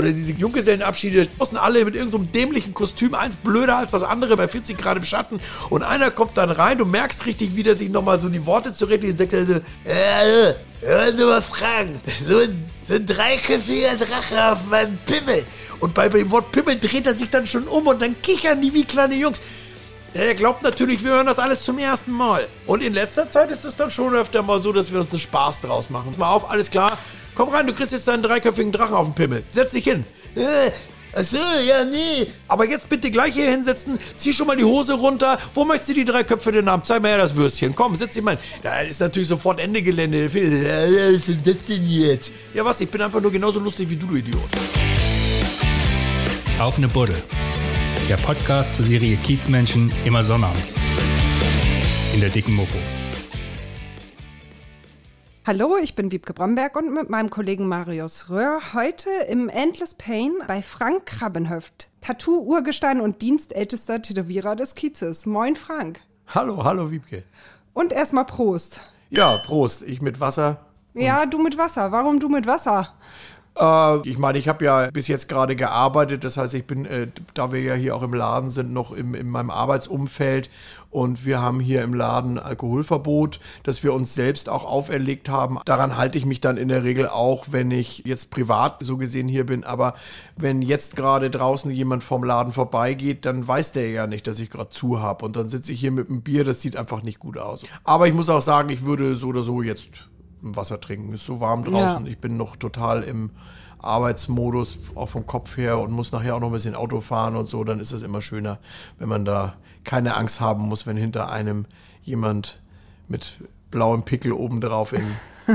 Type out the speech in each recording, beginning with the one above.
Oder diese Junggesellenabschiede, müssen alle mit irgendeinem so dämlichen Kostüm, eins blöder als das andere bei 40 Grad im Schatten. Und einer kommt dann rein, du merkst richtig, wie der sich nochmal so die Worte zurecht sagt er so, äh, Hör du mal fragen, so ein, so ein dreiköpfiger Drache auf meinem Pimmel. Und bei dem Wort Pimmel dreht er sich dann schon um und dann kichern die wie kleine Jungs. Er glaubt natürlich, wir hören das alles zum ersten Mal. Und in letzter Zeit ist es dann schon öfter mal so, dass wir uns einen Spaß draus machen. Mal auf, alles klar. Komm rein, du kriegst jetzt deinen dreiköpfigen Drachen auf den Pimmel. Setz dich hin. Äh, Achso, ja, nee. Aber jetzt bitte gleich hier hinsetzen. Zieh schon mal die Hose runter. Wo möchtest du die drei Köpfe denn haben? Zeig mir her das Würstchen. Komm, setz dich mal. Da ist natürlich sofort Ende Gelände. Ja, was ist das denn jetzt? Ja, was? Ich bin einfach nur genauso lustig wie du, du Idiot. Auf eine Buddel. Der Podcast zur Serie Kiezmenschen immer sonnabends. In der dicken Mopo. Hallo, ich bin Wiebke Bromberg und mit meinem Kollegen Marius Röhr heute im Endless Pain bei Frank Krabbenhöft, Tattoo-Urgestein und dienstältester Tätowierer des Kiezes. Moin Frank. Hallo, hallo Wiebke. Und erstmal Prost. Ja, Prost. Ich mit Wasser. Ja, du mit Wasser. Warum du mit Wasser? Äh, ich meine, ich habe ja bis jetzt gerade gearbeitet, das heißt, ich bin, äh, da wir ja hier auch im Laden sind, noch im, in meinem Arbeitsumfeld und wir haben hier im Laden Alkoholverbot, das wir uns selbst auch auferlegt haben. Daran halte ich mich dann in der Regel auch, wenn ich jetzt privat so gesehen hier bin, aber wenn jetzt gerade draußen jemand vom Laden vorbeigeht, dann weiß der ja nicht, dass ich gerade zu habe und dann sitze ich hier mit einem Bier, das sieht einfach nicht gut aus. Aber ich muss auch sagen, ich würde so oder so jetzt Wasser trinken. Ist so warm draußen. Ja. Ich bin noch total im Arbeitsmodus, auch vom Kopf her und muss nachher auch noch ein bisschen Auto fahren und so. Dann ist es immer schöner, wenn man da keine Angst haben muss, wenn hinter einem jemand mit blauem Pickel obendrauf in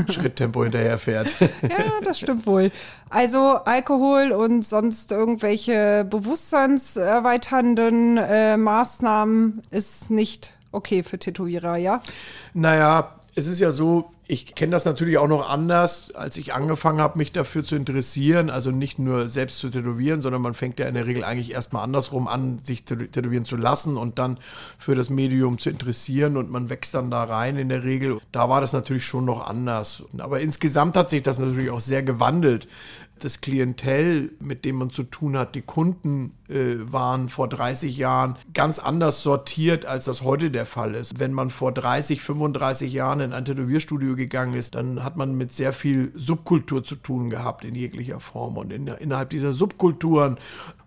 Schritttempo hinterherfährt. ja, das stimmt wohl. Also Alkohol und sonst irgendwelche bewusstseinserweiternden äh, Maßnahmen ist nicht okay für Tätowierer, ja? Naja, es ist ja so, ich kenne das natürlich auch noch anders, als ich angefangen habe, mich dafür zu interessieren. Also nicht nur selbst zu tätowieren, sondern man fängt ja in der Regel eigentlich erstmal andersrum an, sich tätowieren zu lassen und dann für das Medium zu interessieren und man wächst dann da rein in der Regel. Da war das natürlich schon noch anders. Aber insgesamt hat sich das natürlich auch sehr gewandelt das Klientel, mit dem man zu tun hat, die Kunden äh, waren vor 30 Jahren ganz anders sortiert, als das heute der Fall ist. Wenn man vor 30, 35 Jahren in ein Tätowierstudio gegangen ist, dann hat man mit sehr viel Subkultur zu tun gehabt in jeglicher Form. Und in, innerhalb dieser Subkulturen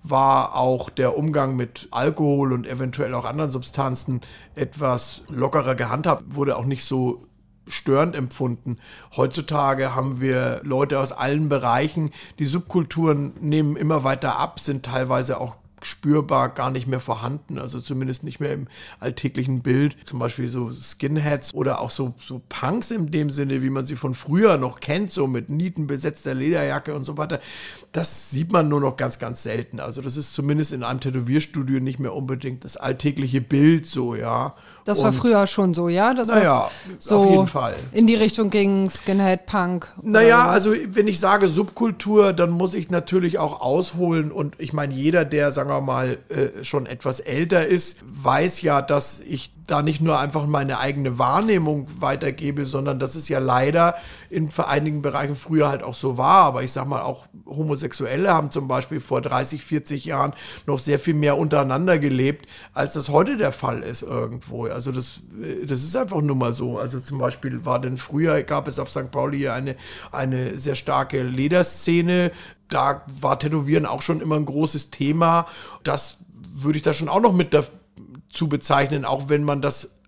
war auch der Umgang mit Alkohol und eventuell auch anderen Substanzen etwas lockerer gehandhabt, wurde auch nicht so störend empfunden. Heutzutage haben wir Leute aus allen Bereichen. Die Subkulturen nehmen immer weiter ab, sind teilweise auch spürbar gar nicht mehr vorhanden, also zumindest nicht mehr im alltäglichen Bild. Zum Beispiel so Skinheads oder auch so, so Punks in dem Sinne, wie man sie von früher noch kennt, so mit nietenbesetzter Lederjacke und so weiter. Das sieht man nur noch ganz, ganz selten. Also das ist zumindest in einem Tätowierstudio nicht mehr unbedingt das alltägliche Bild so, ja. Das war früher schon so, ja? Dass naja, das so auf jeden Fall. In die Richtung ging Skinhead, Punk. Naja, also wenn ich sage Subkultur, dann muss ich natürlich auch ausholen. Und ich meine, jeder, der, sagen wir mal, äh, schon etwas älter ist, weiß ja, dass ich da nicht nur einfach meine eigene Wahrnehmung weitergebe, sondern dass es ja leider in einigen Bereichen früher halt auch so war. Aber ich sag mal, auch Homosexuelle haben zum Beispiel vor 30, 40 Jahren noch sehr viel mehr untereinander gelebt, als das heute der Fall ist irgendwo. Also das, das ist einfach nur mal so. Also zum Beispiel war denn früher, gab es auf St. Pauli eine, eine sehr starke Lederszene. Da war Tätowieren auch schon immer ein großes Thema. Das würde ich da schon auch noch mit zu bezeichnen, auch wenn man das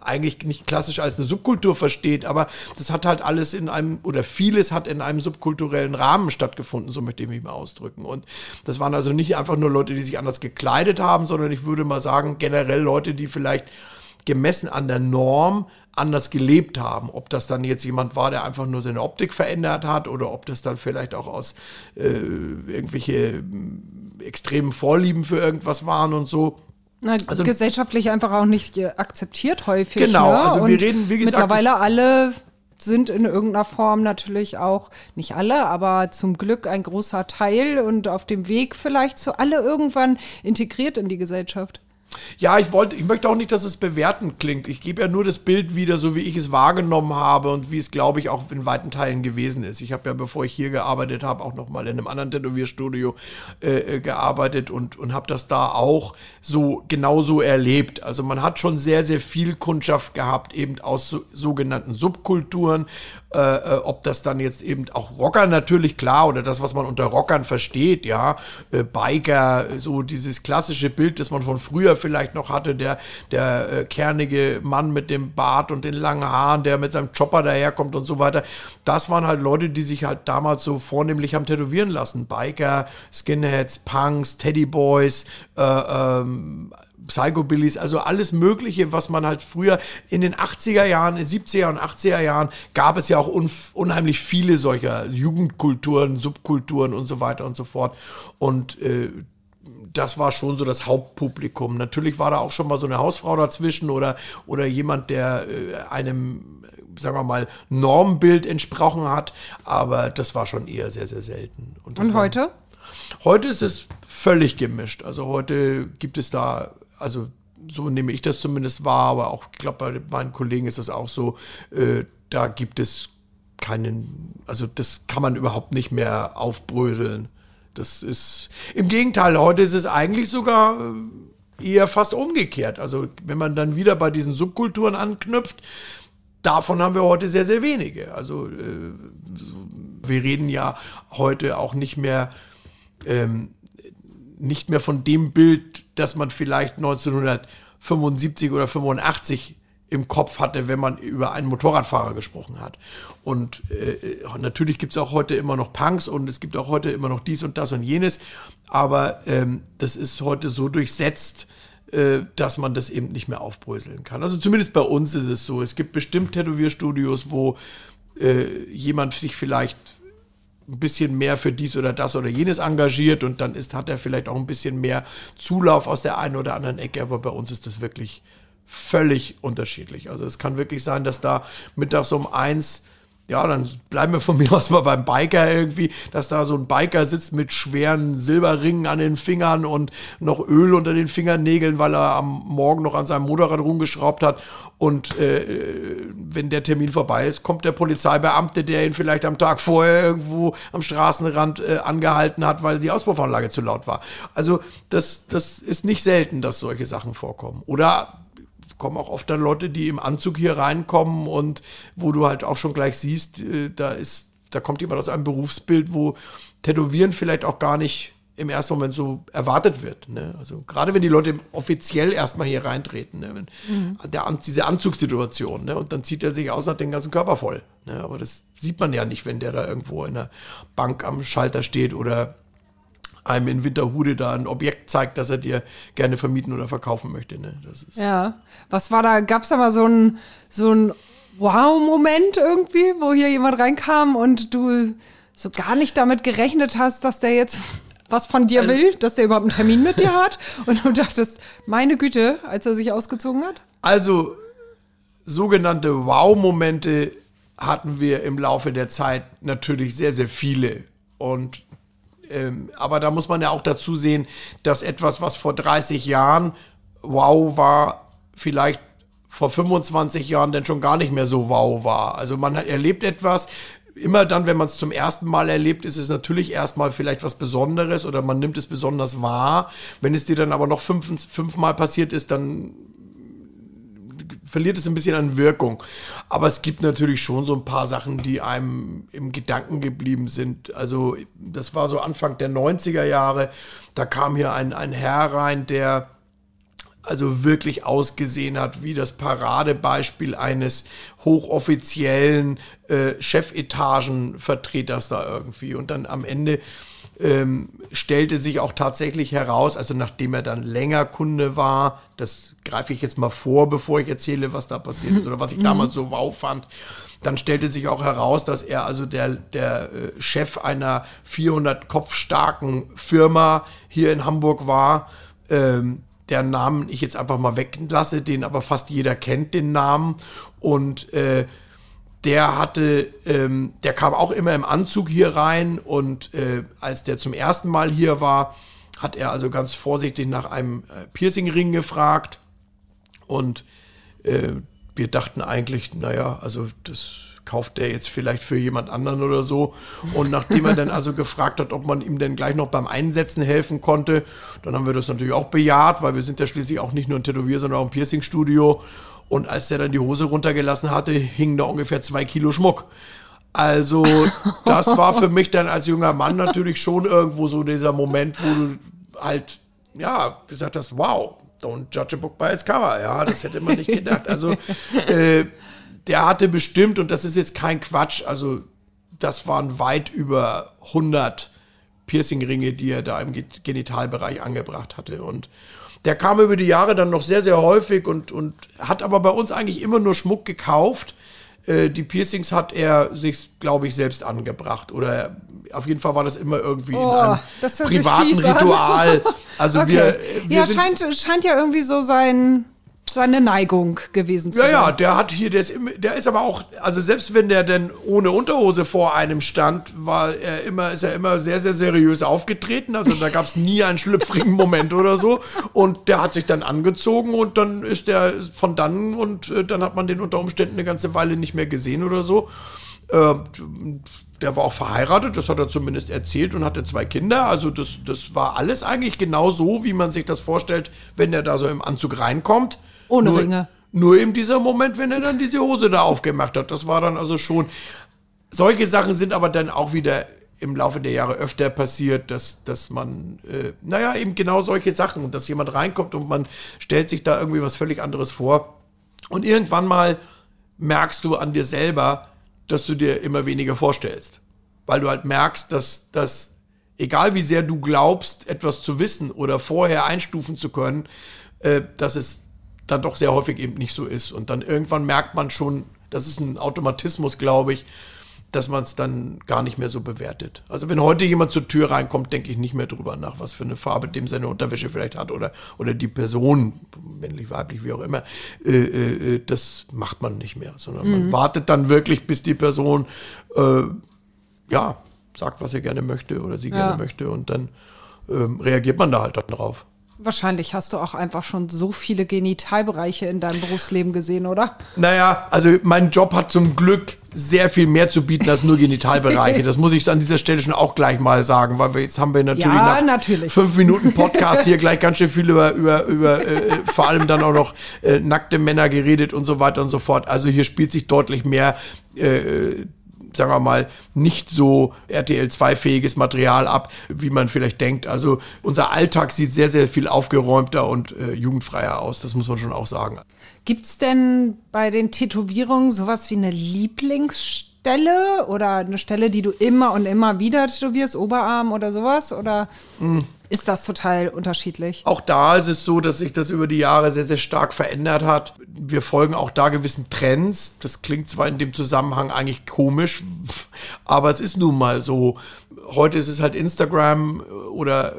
eigentlich nicht klassisch als eine Subkultur versteht, aber das hat halt alles in einem, oder vieles hat in einem subkulturellen Rahmen stattgefunden, so möchte ich mich mal ausdrücken. Und das waren also nicht einfach nur Leute, die sich anders gekleidet haben, sondern ich würde mal sagen, generell Leute, die vielleicht gemessen an der Norm anders gelebt haben. Ob das dann jetzt jemand war, der einfach nur seine Optik verändert hat oder ob das dann vielleicht auch aus äh, irgendwelche extremen Vorlieben für irgendwas waren und so. Na, also, gesellschaftlich einfach auch nicht akzeptiert häufig. Genau, ne? also wir Und reden, wie gesagt. Mittlerweile alle sind in irgendeiner Form natürlich auch, nicht alle, aber zum Glück ein großer Teil und auf dem Weg vielleicht zu alle irgendwann integriert in die Gesellschaft. Ja, ich wollte, ich möchte auch nicht, dass es bewertend klingt. Ich gebe ja nur das Bild wieder, so wie ich es wahrgenommen habe und wie es, glaube ich, auch in weiten Teilen gewesen ist. Ich habe ja, bevor ich hier gearbeitet habe, auch noch mal in einem anderen Tätowierstudio äh, äh gearbeitet und, und habe das da auch so genauso erlebt. Also man hat schon sehr, sehr viel Kundschaft gehabt, eben aus so, sogenannten Subkulturen. Äh, äh, ob das dann jetzt eben auch Rocker natürlich klar oder das, was man unter Rockern versteht, ja, äh, Biker, so dieses klassische Bild, das man von früher vielleicht noch hatte, der, der äh, kernige Mann mit dem Bart und den langen Haaren, der mit seinem Chopper daherkommt und so weiter. Das waren halt Leute, die sich halt damals so vornehmlich haben tätowieren lassen. Biker, Skinheads, Punks, Teddyboys, äh, ähm, Psychobillies, also alles Mögliche, was man halt früher in den 80er Jahren, in 70er und 80er Jahren gab es ja auch un unheimlich viele solcher Jugendkulturen, Subkulturen und so weiter und so fort. Und äh, das war schon so das Hauptpublikum. Natürlich war da auch schon mal so eine Hausfrau dazwischen oder, oder jemand, der äh, einem, sagen wir mal, Normbild entsprochen hat, aber das war schon eher sehr, sehr selten. Und, Und heute? War, heute ist es völlig gemischt. Also heute gibt es da, also so nehme ich das zumindest wahr, aber auch, ich glaube, bei meinen Kollegen ist das auch so, äh, da gibt es keinen, also das kann man überhaupt nicht mehr aufbröseln. Das ist im Gegenteil, heute ist es eigentlich sogar äh, eher fast umgekehrt. Also wenn man dann wieder bei diesen Subkulturen anknüpft, davon haben wir heute sehr, sehr wenige. Also äh, wir reden ja heute auch nicht mehr, ähm, nicht mehr von dem Bild, das man vielleicht 1975 oder 85 im Kopf hatte, wenn man über einen Motorradfahrer gesprochen hat. Und äh, natürlich gibt es auch heute immer noch Punks und es gibt auch heute immer noch dies und das und jenes, aber ähm, das ist heute so durchsetzt, äh, dass man das eben nicht mehr aufbröseln kann. Also zumindest bei uns ist es so. Es gibt bestimmt Tätowierstudios, wo äh, jemand sich vielleicht ein bisschen mehr für dies oder das oder jenes engagiert und dann ist, hat er vielleicht auch ein bisschen mehr Zulauf aus der einen oder anderen Ecke, aber bei uns ist das wirklich völlig unterschiedlich. Also es kann wirklich sein, dass da mittags um eins ja, dann bleiben wir von mir aus mal beim Biker irgendwie, dass da so ein Biker sitzt mit schweren Silberringen an den Fingern und noch Öl unter den Fingernägeln, weil er am Morgen noch an seinem Motorrad rumgeschraubt hat. Und äh, wenn der Termin vorbei ist, kommt der Polizeibeamte, der ihn vielleicht am Tag vorher irgendwo am Straßenrand äh, angehalten hat, weil die Auspuffanlage zu laut war. Also das, das ist nicht selten, dass solche Sachen vorkommen. Oder kommen auch oft dann Leute, die im Anzug hier reinkommen und wo du halt auch schon gleich siehst, äh, da ist, da kommt jemand aus einem Berufsbild, wo Tätowieren vielleicht auch gar nicht im ersten Moment so erwartet wird. Ne? Also gerade wenn die Leute offiziell erstmal hier reintreten, ne? wenn, mhm. der, diese Anzugssituation, ne? und dann zieht er sich aus und hat den ganzen Körper voll. Ne? Aber das sieht man ja nicht, wenn der da irgendwo in der Bank am Schalter steht oder einem in Winterhude da ein Objekt zeigt, das er dir gerne vermieten oder verkaufen möchte. Ne? Das ist ja, was war da? Gab es da mal so ein, so ein Wow-Moment irgendwie, wo hier jemand reinkam und du so gar nicht damit gerechnet hast, dass der jetzt was von dir also, will, dass der überhaupt einen Termin mit dir hat und du dachtest, meine Güte, als er sich ausgezogen hat? Also sogenannte Wow-Momente hatten wir im Laufe der Zeit natürlich sehr, sehr viele. Und ähm, aber da muss man ja auch dazu sehen, dass etwas, was vor 30 Jahren wow war, vielleicht vor 25 Jahren dann schon gar nicht mehr so wow war. Also man erlebt etwas, immer dann, wenn man es zum ersten Mal erlebt, ist es natürlich erstmal vielleicht was Besonderes oder man nimmt es besonders wahr. Wenn es dir dann aber noch fünf, fünfmal passiert ist, dann verliert es ein bisschen an Wirkung. Aber es gibt natürlich schon so ein paar Sachen, die einem im Gedanken geblieben sind. Also das war so Anfang der 90er Jahre. Da kam hier ein, ein Herr rein, der also wirklich ausgesehen hat wie das Paradebeispiel eines hochoffiziellen äh, Chefetagenvertreters da irgendwie. Und dann am Ende ähm, stellte sich auch tatsächlich heraus, also nachdem er dann länger Kunde war, das greife ich jetzt mal vor, bevor ich erzähle, was da passiert ist oder was ich mhm. damals so wow fand, dann stellte sich auch heraus, dass er also der, der äh, Chef einer 400 Kopf starken Firma hier in Hamburg war, ähm, der Namen ich jetzt einfach mal weglasse, den aber fast jeder kennt, den Namen und äh, der hatte, ähm, der kam auch immer im Anzug hier rein und äh, als der zum ersten Mal hier war, hat er also ganz vorsichtig nach einem äh, Piercingring gefragt. Und äh, wir dachten eigentlich, naja, also das kauft der jetzt vielleicht für jemand anderen oder so. Und nachdem er dann also gefragt hat, ob man ihm denn gleich noch beim Einsetzen helfen konnte, dann haben wir das natürlich auch bejaht, weil wir sind ja schließlich auch nicht nur ein Tätowier, sondern auch ein Piercingstudio. Und als der dann die Hose runtergelassen hatte, hing da ungefähr zwei Kilo Schmuck. Also, das war für mich dann als junger Mann natürlich schon irgendwo so dieser Moment, wo du halt, ja, gesagt hast, wow, don't judge a book by its cover. Ja, das hätte man nicht gedacht. Also, äh, der hatte bestimmt, und das ist jetzt kein Quatsch, also, das waren weit über 100 Piercingringe, die er da im Genitalbereich angebracht hatte. Und der kam über die Jahre dann noch sehr, sehr häufig und, und hat aber bei uns eigentlich immer nur Schmuck gekauft äh, die Piercings hat er sich, glaube ich, selbst angebracht. Oder auf jeden Fall war das immer irgendwie oh, in einem privaten Ritual. Also okay. wir, wir. Ja, scheint, scheint ja irgendwie so sein seine Neigung gewesen zu ja, sein. Ja, ja, der hat hier, der ist, der ist aber auch, also selbst wenn der denn ohne Unterhose vor einem stand, war er immer, ist er immer sehr, sehr seriös aufgetreten. Also da gab es nie einen schlüpfrigen Moment oder so. Und der hat sich dann angezogen und dann ist der von dann und äh, dann hat man den unter Umständen eine ganze Weile nicht mehr gesehen oder so. Äh, der war auch verheiratet, das hat er zumindest erzählt und hatte zwei Kinder. Also das, das war alles eigentlich genau so, wie man sich das vorstellt, wenn er da so im Anzug reinkommt. Ohne nur, Ringe. Nur eben dieser Moment, wenn er dann diese Hose da aufgemacht hat. Das war dann also schon. Solche Sachen sind aber dann auch wieder im Laufe der Jahre öfter passiert, dass, dass man, äh, naja, eben genau solche Sachen, dass jemand reinkommt und man stellt sich da irgendwie was völlig anderes vor. Und irgendwann mal merkst du an dir selber, dass du dir immer weniger vorstellst. Weil du halt merkst, dass, dass egal wie sehr du glaubst, etwas zu wissen oder vorher einstufen zu können, äh, dass es dann doch sehr häufig eben nicht so ist. Und dann irgendwann merkt man schon, das ist ein Automatismus, glaube ich, dass man es dann gar nicht mehr so bewertet. Also wenn heute jemand zur Tür reinkommt, denke ich nicht mehr drüber nach, was für eine Farbe dem seine Unterwäsche vielleicht hat oder, oder die Person, männlich, weiblich, wie auch immer, äh, äh, das macht man nicht mehr, sondern mhm. man wartet dann wirklich, bis die Person äh, ja sagt, was er gerne möchte oder sie ja. gerne möchte und dann ähm, reagiert man da halt drauf. Wahrscheinlich hast du auch einfach schon so viele Genitalbereiche in deinem Berufsleben gesehen, oder? Naja, also mein Job hat zum Glück sehr viel mehr zu bieten als nur Genitalbereiche. Das muss ich an dieser Stelle schon auch gleich mal sagen, weil wir jetzt haben wir natürlich ja, nach natürlich. fünf Minuten Podcast hier gleich ganz schön viel über, über, über äh, vor allem dann auch noch äh, nackte Männer geredet und so weiter und so fort. Also hier spielt sich deutlich mehr äh, sagen wir mal, nicht so RTL 2-fähiges Material ab, wie man vielleicht denkt. Also unser Alltag sieht sehr, sehr viel aufgeräumter und äh, jugendfreier aus, das muss man schon auch sagen. Gibt es denn bei den Tätowierungen sowas wie eine Lieblingsstelle oder eine Stelle, die du immer und immer wieder tätowierst, Oberarm oder sowas? Oder mm. Ist das total unterschiedlich? Auch da ist es so, dass sich das über die Jahre sehr, sehr stark verändert hat. Wir folgen auch da gewissen Trends. Das klingt zwar in dem Zusammenhang eigentlich komisch, aber es ist nun mal so. Heute ist es halt Instagram oder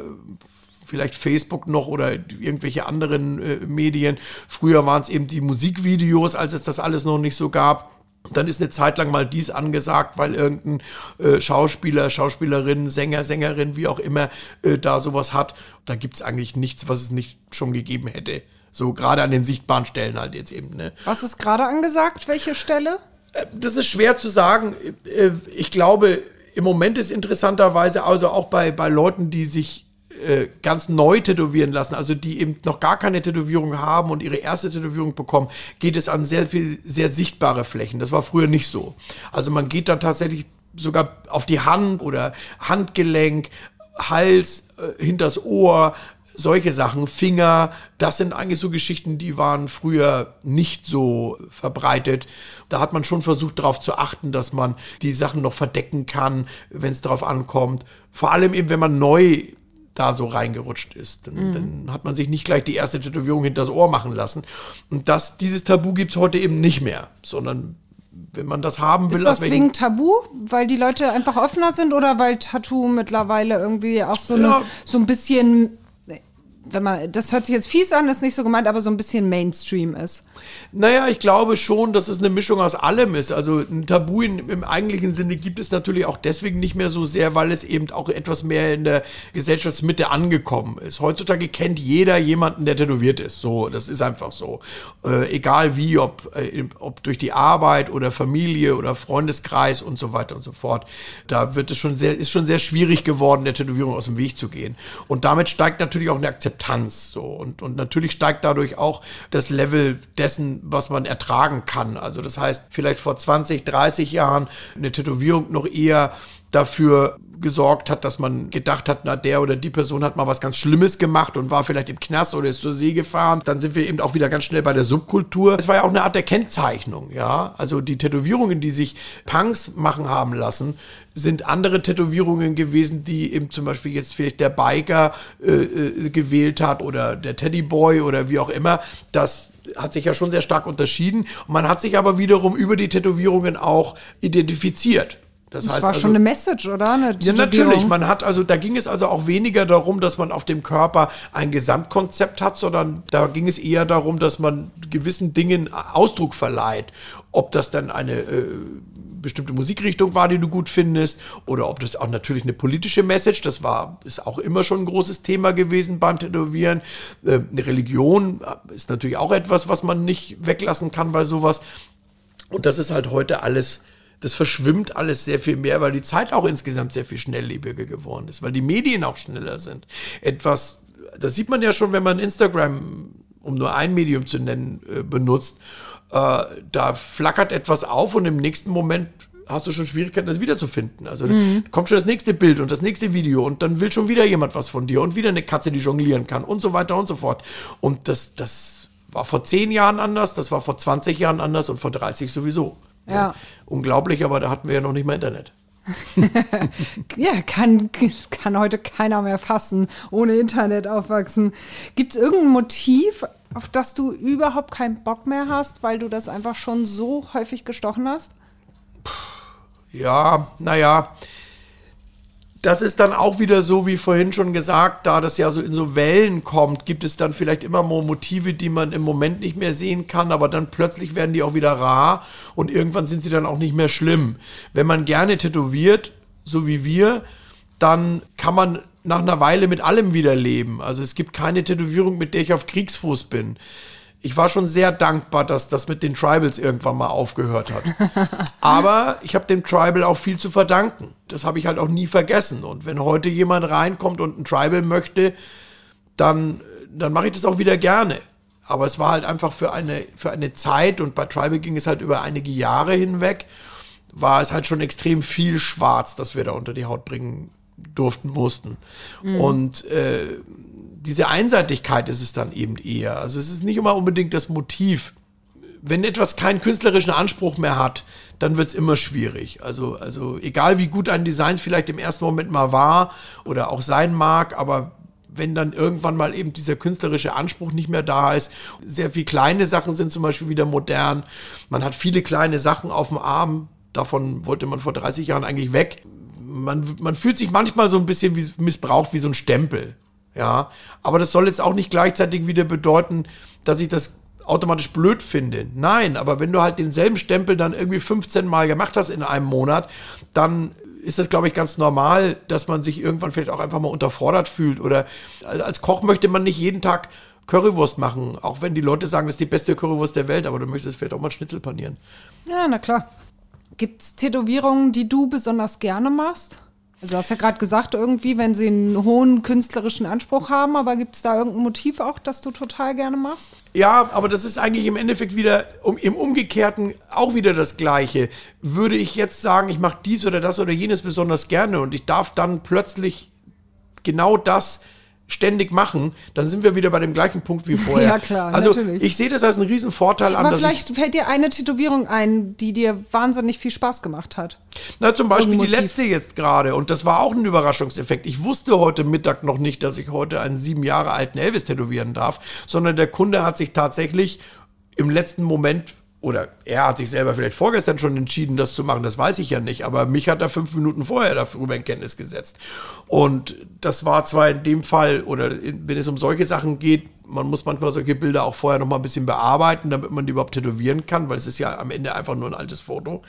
vielleicht Facebook noch oder irgendwelche anderen äh, Medien. Früher waren es eben die Musikvideos, als es das alles noch nicht so gab. Dann ist eine Zeit lang mal dies angesagt, weil irgendein äh, Schauspieler, Schauspielerin, Sänger, Sängerin, wie auch immer, äh, da sowas hat. Da gibt es eigentlich nichts, was es nicht schon gegeben hätte. So gerade an den sichtbaren Stellen halt jetzt eben. Ne? Was ist gerade angesagt? Welche Stelle? Äh, das ist schwer zu sagen. Äh, ich glaube, im Moment ist interessanterweise, also auch bei, bei Leuten, die sich äh, ganz neu tätowieren lassen, also die eben noch gar keine Tätowierung haben und ihre erste Tätowierung bekommen, geht es an sehr viel, sehr sichtbare Flächen. Das war früher nicht so. Also man geht dann tatsächlich sogar auf die Hand oder Handgelenk, Hals, äh, hinters Ohr, solche Sachen, Finger, das sind eigentlich so Geschichten, die waren früher nicht so verbreitet. Da hat man schon versucht darauf zu achten, dass man die Sachen noch verdecken kann, wenn es darauf ankommt. Vor allem eben, wenn man neu da so reingerutscht ist. Dann, mhm. dann, hat man sich nicht gleich die erste Tätowierung hinter das Ohr machen lassen. Und das, dieses Tabu gibt es heute eben nicht mehr, sondern wenn man das haben will. Ist das wegen Tabu? Weil die Leute einfach offener sind oder weil Tattoo mittlerweile irgendwie auch so, ja. eine, so ein bisschen wenn man, das hört sich jetzt fies an, ist nicht so gemeint, aber so ein bisschen Mainstream ist. Naja, ich glaube schon, dass es eine Mischung aus allem ist. Also ein Tabu in, im eigentlichen Sinne gibt es natürlich auch deswegen nicht mehr so sehr, weil es eben auch etwas mehr in der Gesellschaftsmitte angekommen ist. Heutzutage kennt jeder jemanden, der tätowiert ist. So, das ist einfach so. Äh, egal wie, ob, äh, ob durch die Arbeit oder Familie oder Freundeskreis und so weiter und so fort. Da wird es schon sehr, ist schon sehr schwierig geworden, der Tätowierung aus dem Weg zu gehen. Und damit steigt natürlich auch eine Akzeptanz. So. Und, und natürlich steigt dadurch auch das Level dessen, was man ertragen kann. Also das heißt, vielleicht vor 20, 30 Jahren eine Tätowierung noch eher dafür gesorgt hat, dass man gedacht hat, na, der oder die Person hat mal was ganz Schlimmes gemacht und war vielleicht im Knast oder ist zur See gefahren. Dann sind wir eben auch wieder ganz schnell bei der Subkultur. Es war ja auch eine Art der Kennzeichnung, ja. Also die Tätowierungen, die sich Punks machen haben lassen, sind andere Tätowierungen gewesen, die eben zum Beispiel jetzt vielleicht der Biker äh, äh gewählt hat oder der Teddyboy oder wie auch immer. Das hat sich ja schon sehr stark unterschieden. Und man hat sich aber wiederum über die Tätowierungen auch identifiziert. Das, das heißt war also, schon eine Message, oder? Eine ja, natürlich. Man hat also, da ging es also auch weniger darum, dass man auf dem Körper ein Gesamtkonzept hat, sondern da ging es eher darum, dass man gewissen Dingen Ausdruck verleiht. Ob das dann eine äh, bestimmte Musikrichtung war, die du gut findest, oder ob das auch natürlich eine politische Message, das war, ist auch immer schon ein großes Thema gewesen beim Tätowieren. Äh, eine Religion ist natürlich auch etwas, was man nicht weglassen kann bei sowas. Und das ist halt heute alles das verschwimmt alles sehr viel mehr, weil die Zeit auch insgesamt sehr viel schnelllebiger geworden ist, weil die Medien auch schneller sind. Etwas, das sieht man ja schon, wenn man Instagram, um nur ein Medium zu nennen, äh, benutzt. Äh, da flackert etwas auf und im nächsten Moment hast du schon Schwierigkeiten, das wiederzufinden. Also mhm. kommt schon das nächste Bild und das nächste Video und dann will schon wieder jemand was von dir und wieder eine Katze, die jonglieren kann und so weiter und so fort. Und das, das war vor zehn Jahren anders, das war vor 20 Jahren anders und vor 30 sowieso. Ja. Unglaublich, aber da hatten wir ja noch nicht mal Internet. ja, kann, kann heute keiner mehr fassen, ohne Internet aufwachsen. Gibt es irgendein Motiv, auf das du überhaupt keinen Bock mehr hast, weil du das einfach schon so häufig gestochen hast? Ja, naja, das ist dann auch wieder so, wie vorhin schon gesagt, da das ja so in so Wellen kommt, gibt es dann vielleicht immer more Motive, die man im Moment nicht mehr sehen kann, aber dann plötzlich werden die auch wieder rar und irgendwann sind sie dann auch nicht mehr schlimm. Wenn man gerne tätowiert, so wie wir, dann kann man nach einer Weile mit allem wieder leben. Also es gibt keine Tätowierung, mit der ich auf Kriegsfuß bin ich war schon sehr dankbar, dass das mit den Tribals irgendwann mal aufgehört hat. Aber ich habe dem Tribal auch viel zu verdanken. Das habe ich halt auch nie vergessen. Und wenn heute jemand reinkommt und ein Tribal möchte, dann, dann mache ich das auch wieder gerne. Aber es war halt einfach für eine, für eine Zeit und bei Tribal ging es halt über einige Jahre hinweg, war es halt schon extrem viel Schwarz, das wir da unter die Haut bringen durften, mussten. Mhm. Und äh, diese Einseitigkeit ist es dann eben eher. Also es ist nicht immer unbedingt das Motiv. Wenn etwas keinen künstlerischen Anspruch mehr hat, dann wird es immer schwierig. Also, also egal wie gut ein Design vielleicht im ersten Moment mal war oder auch sein mag, aber wenn dann irgendwann mal eben dieser künstlerische Anspruch nicht mehr da ist. Sehr viele kleine Sachen sind zum Beispiel wieder modern. Man hat viele kleine Sachen auf dem Arm. Davon wollte man vor 30 Jahren eigentlich weg. Man, man fühlt sich manchmal so ein bisschen wie, missbraucht wie so ein Stempel. Ja, aber das soll jetzt auch nicht gleichzeitig wieder bedeuten, dass ich das automatisch blöd finde. Nein, aber wenn du halt denselben Stempel dann irgendwie 15 Mal gemacht hast in einem Monat, dann ist das, glaube ich, ganz normal, dass man sich irgendwann vielleicht auch einfach mal unterfordert fühlt. Oder als Koch möchte man nicht jeden Tag Currywurst machen, auch wenn die Leute sagen, das ist die beste Currywurst der Welt, aber du möchtest vielleicht auch mal Schnitzel panieren. Ja, na klar. Gibt es Tätowierungen, die du besonders gerne machst? Also du hast ja gerade gesagt, irgendwie, wenn sie einen hohen künstlerischen Anspruch haben, aber gibt es da irgendein Motiv auch, das du total gerne machst? Ja, aber das ist eigentlich im Endeffekt wieder um, im Umgekehrten auch wieder das Gleiche. Würde ich jetzt sagen, ich mache dies oder das oder jenes besonders gerne und ich darf dann plötzlich genau das ständig machen, dann sind wir wieder bei dem gleichen Punkt wie vorher. ja, klar. Also natürlich. ich sehe das als einen riesen Vorteil an. Aber vielleicht fällt dir eine Tätowierung ein, die dir wahnsinnig viel Spaß gemacht hat. Na, zum Beispiel die letzte jetzt gerade. Und das war auch ein Überraschungseffekt. Ich wusste heute Mittag noch nicht, dass ich heute einen sieben Jahre alten Elvis tätowieren darf, sondern der Kunde hat sich tatsächlich im letzten Moment oder er hat sich selber vielleicht vorgestern schon entschieden, das zu machen, das weiß ich ja nicht, aber mich hat er fünf Minuten vorher darüber in Kenntnis gesetzt. Und das war zwar in dem Fall, oder wenn es um solche Sachen geht, man muss manchmal solche Bilder auch vorher noch mal ein bisschen bearbeiten, damit man die überhaupt tätowieren kann, weil es ist ja am Ende einfach nur ein altes Foto.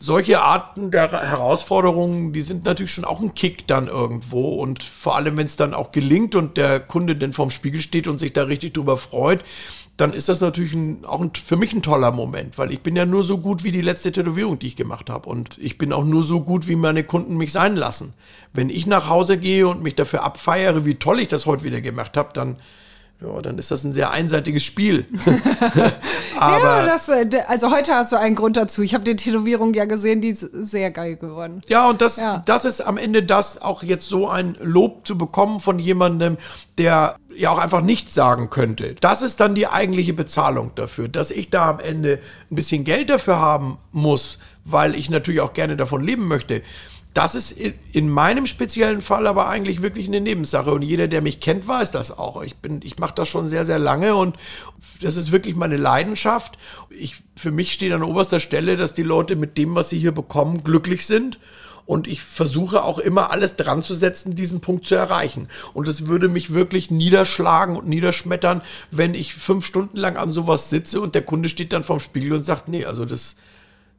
Solche Arten der Herausforderungen, die sind natürlich schon auch ein Kick dann irgendwo und vor allem, wenn es dann auch gelingt und der Kunde dann vorm Spiegel steht und sich da richtig drüber freut, dann ist das natürlich ein, auch ein, für mich ein toller Moment, weil ich bin ja nur so gut wie die letzte Tätowierung, die ich gemacht habe. Und ich bin auch nur so gut, wie meine Kunden mich sein lassen. Wenn ich nach Hause gehe und mich dafür abfeiere, wie toll ich das heute wieder gemacht habe, dann ja, dann ist das ein sehr einseitiges Spiel. Aber ja, das, äh, also heute hast du einen Grund dazu. Ich habe die Tätowierung ja gesehen, die ist sehr geil geworden. Ja, und das, ja. das ist am Ende das, auch jetzt so ein Lob zu bekommen von jemandem, der ja auch einfach nichts sagen könnte. Das ist dann die eigentliche Bezahlung dafür, dass ich da am Ende ein bisschen Geld dafür haben muss, weil ich natürlich auch gerne davon leben möchte. Das ist in meinem speziellen Fall aber eigentlich wirklich eine Nebensache. Und jeder, der mich kennt, weiß das auch. Ich bin, ich mache das schon sehr, sehr lange und das ist wirklich meine Leidenschaft. Ich, für mich steht an oberster Stelle, dass die Leute mit dem, was sie hier bekommen, glücklich sind. Und ich versuche auch immer alles dran zu setzen, diesen Punkt zu erreichen. Und es würde mich wirklich niederschlagen und niederschmettern, wenn ich fünf Stunden lang an sowas sitze und der Kunde steht dann vorm Spiegel und sagt, nee, also das,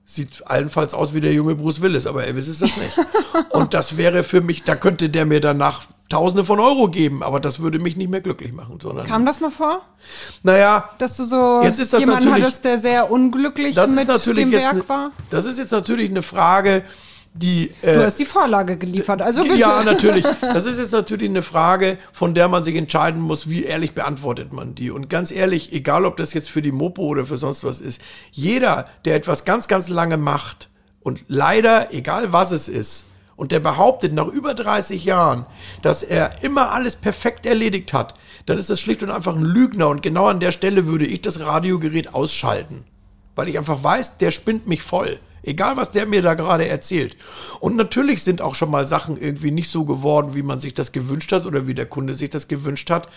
Sieht allenfalls aus wie der junge Bruce Willis, aber Elvis ist das nicht. Und das wäre für mich, da könnte der mir danach Tausende von Euro geben, aber das würde mich nicht mehr glücklich machen. Sondern Kam das mal vor? Naja, dass du so jetzt ist das jemanden hattest, der sehr unglücklich mit dem Werk ne, war? Das ist jetzt natürlich eine Frage, die, äh, du hast die Vorlage geliefert, also bitte. Ja, natürlich. Das ist jetzt natürlich eine Frage, von der man sich entscheiden muss, wie ehrlich beantwortet man die. Und ganz ehrlich, egal ob das jetzt für die Mopo oder für sonst was ist, jeder, der etwas ganz, ganz lange macht und leider, egal was es ist, und der behauptet nach über 30 Jahren, dass er immer alles perfekt erledigt hat, dann ist das schlicht und einfach ein Lügner. Und genau an der Stelle würde ich das Radiogerät ausschalten. Weil ich einfach weiß, der spinnt mich voll. Egal, was der mir da gerade erzählt. Und natürlich sind auch schon mal Sachen irgendwie nicht so geworden, wie man sich das gewünscht hat oder wie der Kunde sich das gewünscht hat.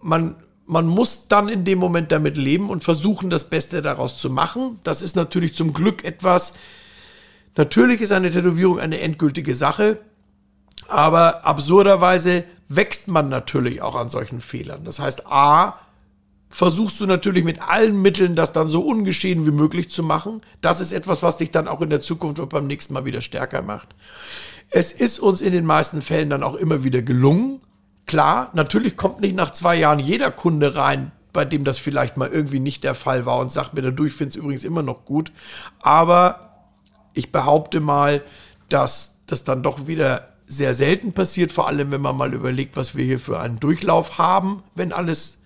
Man, man muss dann in dem Moment damit leben und versuchen, das Beste daraus zu machen. Das ist natürlich zum Glück etwas, natürlich ist eine Tätowierung eine endgültige Sache, aber absurderweise wächst man natürlich auch an solchen Fehlern. Das heißt, A, versuchst du natürlich mit allen Mitteln, das dann so ungeschehen wie möglich zu machen. Das ist etwas, was dich dann auch in der Zukunft beim nächsten Mal wieder stärker macht. Es ist uns in den meisten Fällen dann auch immer wieder gelungen. Klar, natürlich kommt nicht nach zwei Jahren jeder Kunde rein, bei dem das vielleicht mal irgendwie nicht der Fall war und sagt mir dadurch, finde es übrigens immer noch gut. Aber ich behaupte mal, dass das dann doch wieder sehr selten passiert, vor allem wenn man mal überlegt, was wir hier für einen Durchlauf haben, wenn alles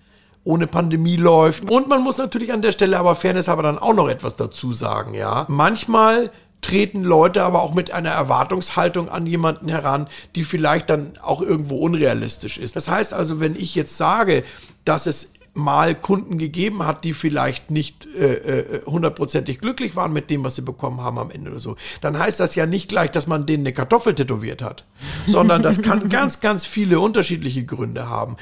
ohne Pandemie läuft. Und man muss natürlich an der Stelle aber Fairness aber dann auch noch etwas dazu sagen, ja. Manchmal treten Leute aber auch mit einer Erwartungshaltung an jemanden heran, die vielleicht dann auch irgendwo unrealistisch ist. Das heißt also, wenn ich jetzt sage, dass es mal Kunden gegeben hat, die vielleicht nicht äh, äh, hundertprozentig äh, glücklich waren mit dem, was sie bekommen haben am Ende oder so, dann heißt das ja nicht gleich, dass man denen eine Kartoffel tätowiert hat, sondern das kann ganz, ganz viele unterschiedliche Gründe haben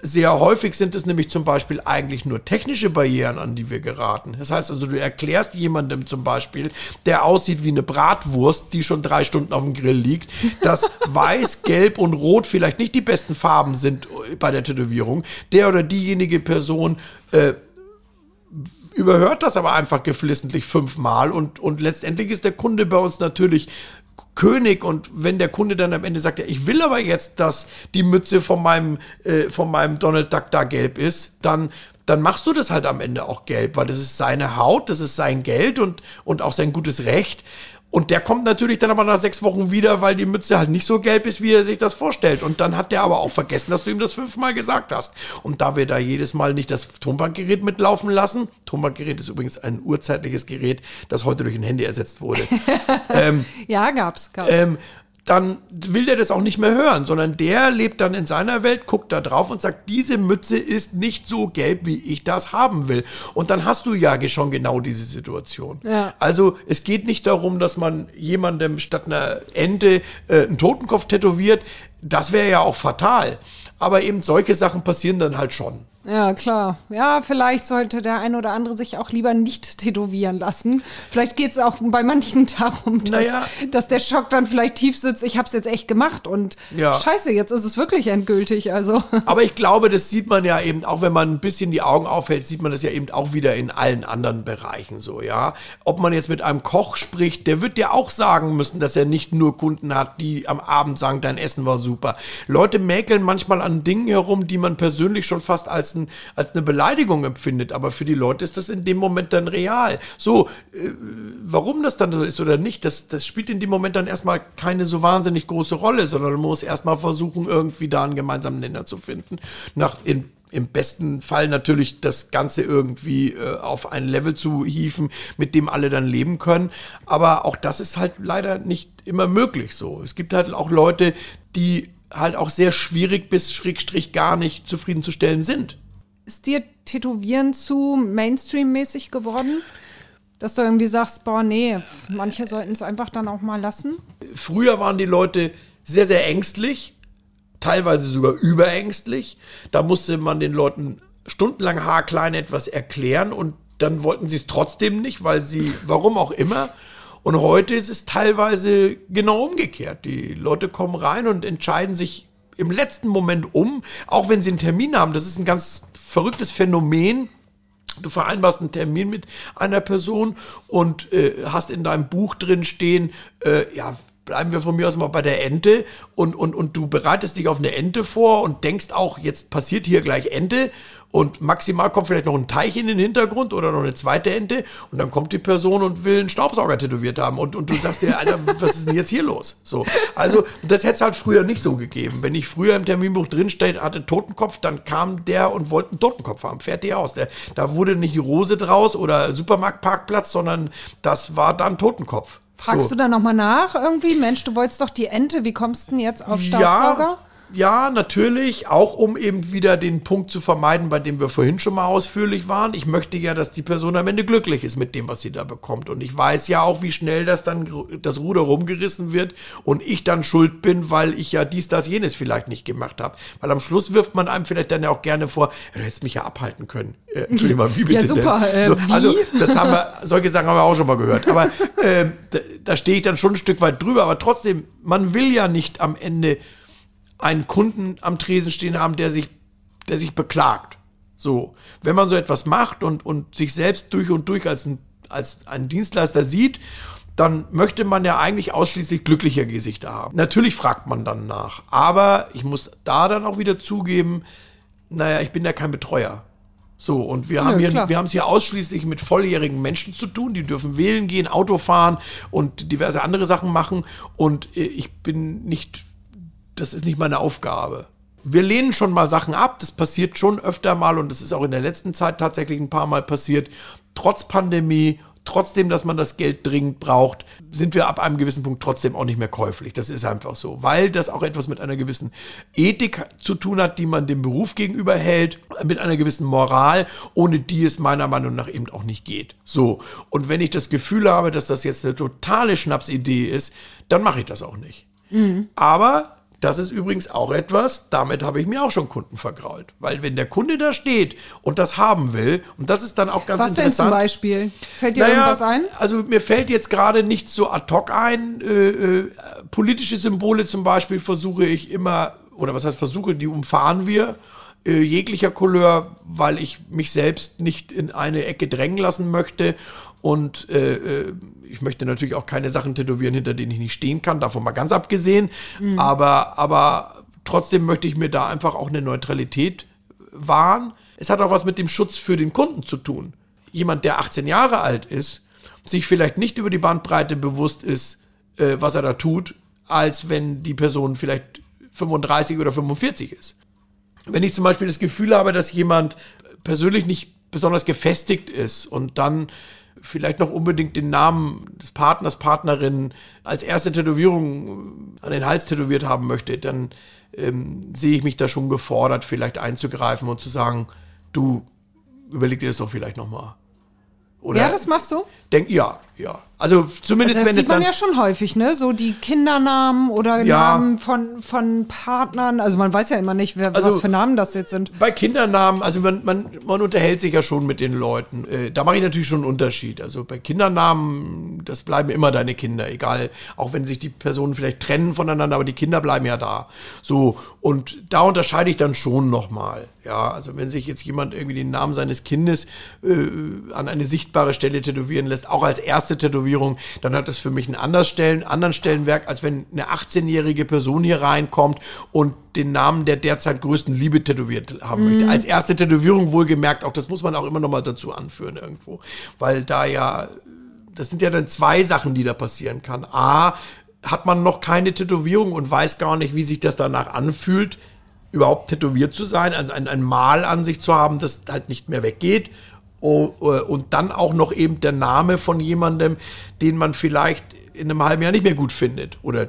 sehr häufig sind es nämlich zum Beispiel eigentlich nur technische Barrieren, an die wir geraten. Das heißt also, du erklärst jemandem zum Beispiel, der aussieht wie eine Bratwurst, die schon drei Stunden auf dem Grill liegt, dass weiß, gelb und rot vielleicht nicht die besten Farben sind bei der Tätowierung. Der oder diejenige Person äh, überhört das aber einfach geflissentlich fünfmal und, und letztendlich ist der Kunde bei uns natürlich König und wenn der Kunde dann am Ende sagt, ja, ich will aber jetzt, dass die Mütze von meinem, äh, von meinem Donald Duck da gelb ist, dann dann machst du das halt am Ende auch gelb, weil das ist seine Haut, das ist sein Geld und, und auch sein gutes Recht. Und der kommt natürlich dann aber nach sechs Wochen wieder, weil die Mütze halt nicht so gelb ist, wie er sich das vorstellt. Und dann hat der aber auch vergessen, dass du ihm das fünfmal gesagt hast. Und da wir da jedes Mal nicht das Tonbandgerät mitlaufen lassen, Tonbandgerät ist übrigens ein urzeitliches Gerät, das heute durch ein Handy ersetzt wurde. ähm, ja, gab's. gab's. Ähm, dann will der das auch nicht mehr hören, sondern der lebt dann in seiner Welt, guckt da drauf und sagt, diese Mütze ist nicht so gelb, wie ich das haben will. Und dann hast du ja schon genau diese Situation. Ja. Also es geht nicht darum, dass man jemandem statt einer Ente äh, einen Totenkopf tätowiert. Das wäre ja auch fatal. Aber eben solche Sachen passieren dann halt schon. Ja, klar. Ja, vielleicht sollte der ein oder andere sich auch lieber nicht tätowieren lassen. Vielleicht geht es auch bei manchen darum, dass, Naja. dass der Schock dann vielleicht tief sitzt. Ich habe es jetzt echt gemacht und Ja. scheiße, jetzt ist es wirklich endgültig. Also Aber ich glaube, das sieht man ja eben, auch wenn man ein bisschen die Augen aufhält, sieht man das ja eben auch wieder in allen anderen Bereichen so, ja. Ob man jetzt mit einem Koch spricht, der wird dir auch sagen müssen, dass er nicht nur Kunden hat, die am Abend sagen, dein Essen war super. Leute mäkeln manchmal an Dingen herum, die man persönlich schon fast als, ein, als eine Beleidigung empfindet, aber für die Leute ist das in dem Moment dann real. So, äh, warum das dann so ist oder nicht, das, das spielt in dem Moment dann erstmal keine so wahnsinnig große Rolle, sondern man muss erstmal versuchen, irgendwie da einen gemeinsamen Nenner zu finden. Nach, in, im besten Fall natürlich das Ganze irgendwie äh, auf ein Level zu hieven, mit dem alle dann leben können. Aber auch das ist halt leider nicht immer möglich so. Es gibt halt auch Leute, die halt auch sehr schwierig bis schrägstrich gar nicht zufriedenzustellen sind. Ist dir Tätowieren zu Mainstream-mäßig geworden? Dass du irgendwie sagst, boah, nee, manche sollten es einfach dann auch mal lassen. Früher waren die Leute sehr, sehr ängstlich, teilweise sogar überängstlich. Da musste man den Leuten stundenlang haarklein etwas erklären und dann wollten sie es trotzdem nicht, weil sie, warum auch immer. Und heute ist es teilweise genau umgekehrt. Die Leute kommen rein und entscheiden sich im letzten Moment um, auch wenn sie einen Termin haben. Das ist ein ganz verrücktes Phänomen. Du vereinbarst einen Termin mit einer Person und äh, hast in deinem Buch drin stehen, äh, ja, bleiben wir von mir aus mal bei der Ente und, und, und du bereitest dich auf eine Ente vor und denkst auch, jetzt passiert hier gleich Ente und maximal kommt vielleicht noch ein Teich in den Hintergrund oder noch eine zweite Ente und dann kommt die Person und will einen Staubsauger tätowiert haben und, und du sagst dir, Alter, was ist denn jetzt hier los? So, also das hätte es halt früher nicht so gegeben. Wenn ich früher im Terminbuch drinsteht, hatte Totenkopf, dann kam der und wollte einen Totenkopf haben, fertig aus. Der, da wurde nicht die Rose draus oder Supermarktparkplatz, sondern das war dann Totenkopf. Fragst So. du da nochmal nach irgendwie? Mensch, du wolltest doch die Ente, wie kommst du denn jetzt auf Staubsauger? Ja, ja, natürlich, auch um eben wieder den Punkt zu vermeiden, bei dem wir vorhin schon mal ausführlich waren. Ich möchte ja, dass die Person am Ende glücklich ist mit dem, was sie da bekommt. Und ich weiß ja auch, wie schnell das dann das Ruder rumgerissen wird und ich dann schuld bin, weil ich ja dies, das, jenes vielleicht nicht gemacht habe. Weil am Schluss wirft man einem vielleicht dann ja auch gerne vor, du hättest mich ja abhalten können. Äh, Entschuldigung mal, wie bitte Ja, super, äh, so? Also, das haben wir, solche Sachen haben wir auch schon mal gehört. Aber ähm, da, da stehe ich dann schon ein Stück weit drüber. Aber trotzdem, man will ja nicht am Ende einen Kunden am Tresen stehen haben, der sich, der sich beklagt. So, wenn man so etwas macht und, und sich selbst durch und durch als ein, als ein Dienstleister sieht, dann möchte man ja eigentlich ausschließlich glückliche Gesichter haben. Natürlich fragt man dann nach, aber ich muss da dann auch wieder zugeben, naja, ich bin ja kein Betreuer. So, und wir Nö, haben hier, wir haben es hier ausschließlich mit volljährigen Menschen zu tun, die dürfen wählen gehen, Auto fahren und diverse andere Sachen machen. Und äh, ich bin nicht, das ist nicht meine Aufgabe. Wir lehnen schon mal Sachen ab, das passiert schon öfter mal und das ist auch in der letzten Zeit tatsächlich ein paar Mal passiert. Trotz Pandemie, trotzdem, dass man das Geld dringend braucht, sind wir ab einem gewissen Punkt trotzdem auch nicht mehr käuflich. Das ist einfach so, weil das auch etwas mit einer gewissen Ethik zu tun hat, die man dem Beruf gegenüber hält, mit einer gewissen Moral, ohne die es meiner Meinung nach eben auch nicht geht. So, und wenn ich das Gefühl habe, dass das jetzt eine totale Schnapsidee ist, dann mache ich das auch nicht. Aber das ist übrigens auch etwas, damit habe ich mir auch schon Kunden vergrault. Weil wenn der Kunde da steht und das haben will, und das ist dann auch ganz Was denn interessant. zum Beispiel? Fällt dir Naja, irgendwas ein? Also mir fällt jetzt gerade nichts so ad hoc ein. Äh, äh, politische Symbole zum Beispiel versuche ich immer, oder was heißt versuche, die umfahren wir äh, jeglicher Couleur, weil ich mich selbst nicht in eine Ecke drängen lassen möchte. Und äh, äh, ich möchte natürlich auch keine Sachen tätowieren, hinter denen ich nicht stehen kann, davon mal ganz abgesehen. Aber, aber trotzdem möchte ich mir da einfach auch eine Neutralität wahren. Es hat auch was mit dem Schutz für den Kunden zu tun. Jemand, der 18 Jahre alt ist, sich vielleicht nicht über die Bandbreite bewusst ist, äh, was er da tut, als wenn die Person vielleicht 35 oder 45 ist. Wenn ich zum Beispiel das Gefühl habe, dass jemand persönlich nicht besonders gefestigt ist und dann vielleicht noch unbedingt den Namen des Partners, Partnerin als erste Tätowierung an den Hals tätowiert haben möchte, dann ähm, sehe ich mich da schon gefordert, vielleicht einzugreifen und zu sagen, du überleg dir das doch vielleicht nochmal. Ja, das machst du? Denk, ja, ja. Also zumindest Also das wenn es sieht man dann. ja schon häufig, ne? So die Kindernamen oder Ja. Namen von, von Partnern. Also man weiß ja immer nicht, wer, Also- was für Namen das jetzt sind. Bei Kindernamen, also man, man, man unterhält sich ja schon mit den Leuten. Äh, da mache ich natürlich schon einen Unterschied. Also bei Kindernamen, das bleiben immer deine Kinder, egal, auch wenn sich die Personen vielleicht trennen voneinander, aber die Kinder bleiben ja da. So, und da unterscheide ich dann schon nochmal. Ja, also wenn sich jetzt jemand irgendwie den Namen seines Kindes äh, an eine sichtbare Stelle tätowieren lässt, auch als erste Tätowierung, dann hat das für mich einen anders Stellen, anderen Stellenwerk, als wenn eine 18-jährige Person hier reinkommt und den Namen der derzeit größten Liebe tätowiert haben möchte. Als erste Tätowierung wohlgemerkt, auch das muss man auch immer noch mal dazu anführen irgendwo, weil da ja, das sind ja dann zwei Sachen, die da passieren kann. A, hat man noch keine Tätowierung und weiß gar nicht, wie sich das danach anfühlt, überhaupt tätowiert zu sein, ein, ein, ein Mal an sich zu haben, das halt nicht mehr weggeht. O- äh, Und dann auch noch eben der Name von jemandem, den man vielleicht in einem halben Jahr nicht mehr gut findet. Oder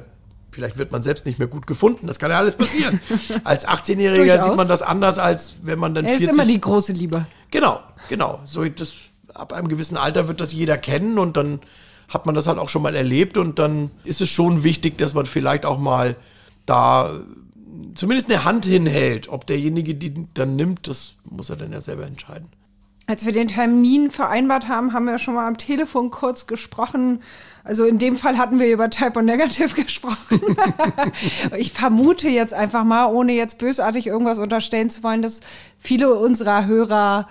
vielleicht wird man selbst nicht mehr gut gefunden. Das kann ja alles passieren. Als 18-Jähriger Durchaus. sieht man das anders, als wenn man dann Er ist 40 immer die große Liebe. Genau, genau. So das, ab einem gewissen Alter wird das jeder kennen und dann hat man das halt auch schon mal erlebt und dann ist es schon wichtig, dass man vielleicht auch mal da zumindest eine Hand hinhält. Ob derjenige die dann nimmt, das muss er dann ja selber entscheiden. Als wir den Termin vereinbart haben, haben wir schon mal am Telefon kurz gesprochen. Also in dem Fall hatten wir über Type und Negative gesprochen. ich vermute jetzt einfach mal, ohne jetzt bösartig irgendwas unterstellen zu wollen, dass viele unserer Hörer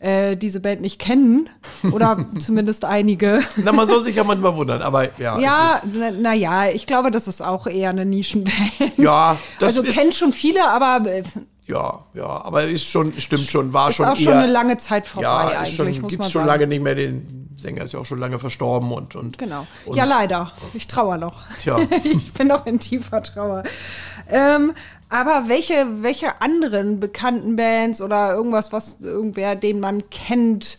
äh, diese Band nicht kennen. Oder zumindest einige. Na, man soll sich ja manchmal wundern, aber ja. Ja, naja, na ja, ich glaube, das ist auch eher eine Nischenband. Ja, das also ist- kennt schon viele, aber äh, ja, ja, aber ist schon, stimmt schon, war ist schon auch schon eher, eine lange Zeit vorbei ja, eigentlich, ist schon, muss gibt's schon sagen. lange nicht mehr, den Sänger ist ja auch schon lange verstorben und, und Genau. Und, ja, leider. Ich trauere noch. Tja. ich bin noch in tiefer Trauer. Ähm, aber welche, welche anderen bekannten Bands oder irgendwas, was irgendwer, den man kennt,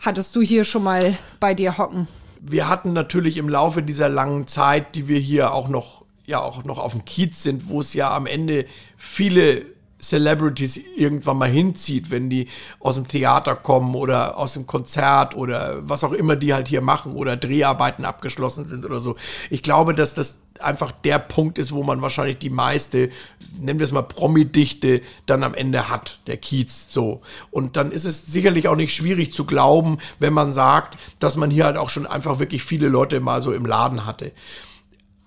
hattest du hier schon mal bei dir hocken? wir hatten natürlich im Laufe dieser langen Zeit, die wir hier auch noch, ja, auch noch auf dem Kiez sind, wo es ja am Ende viele Celebrities irgendwann mal hinzieht, wenn die aus dem Theater kommen oder aus dem Konzert oder was auch immer die halt hier machen oder Dreharbeiten abgeschlossen sind oder so. Ich glaube, dass das einfach der Punkt ist, wo man wahrscheinlich die meiste, nennen wir es mal Promi-Dichte, dann am Ende hat, der Kiez, so. Und dann ist es sicherlich auch nicht schwierig zu glauben, wenn man sagt, dass man hier halt auch schon einfach wirklich viele Leute mal so im Laden hatte.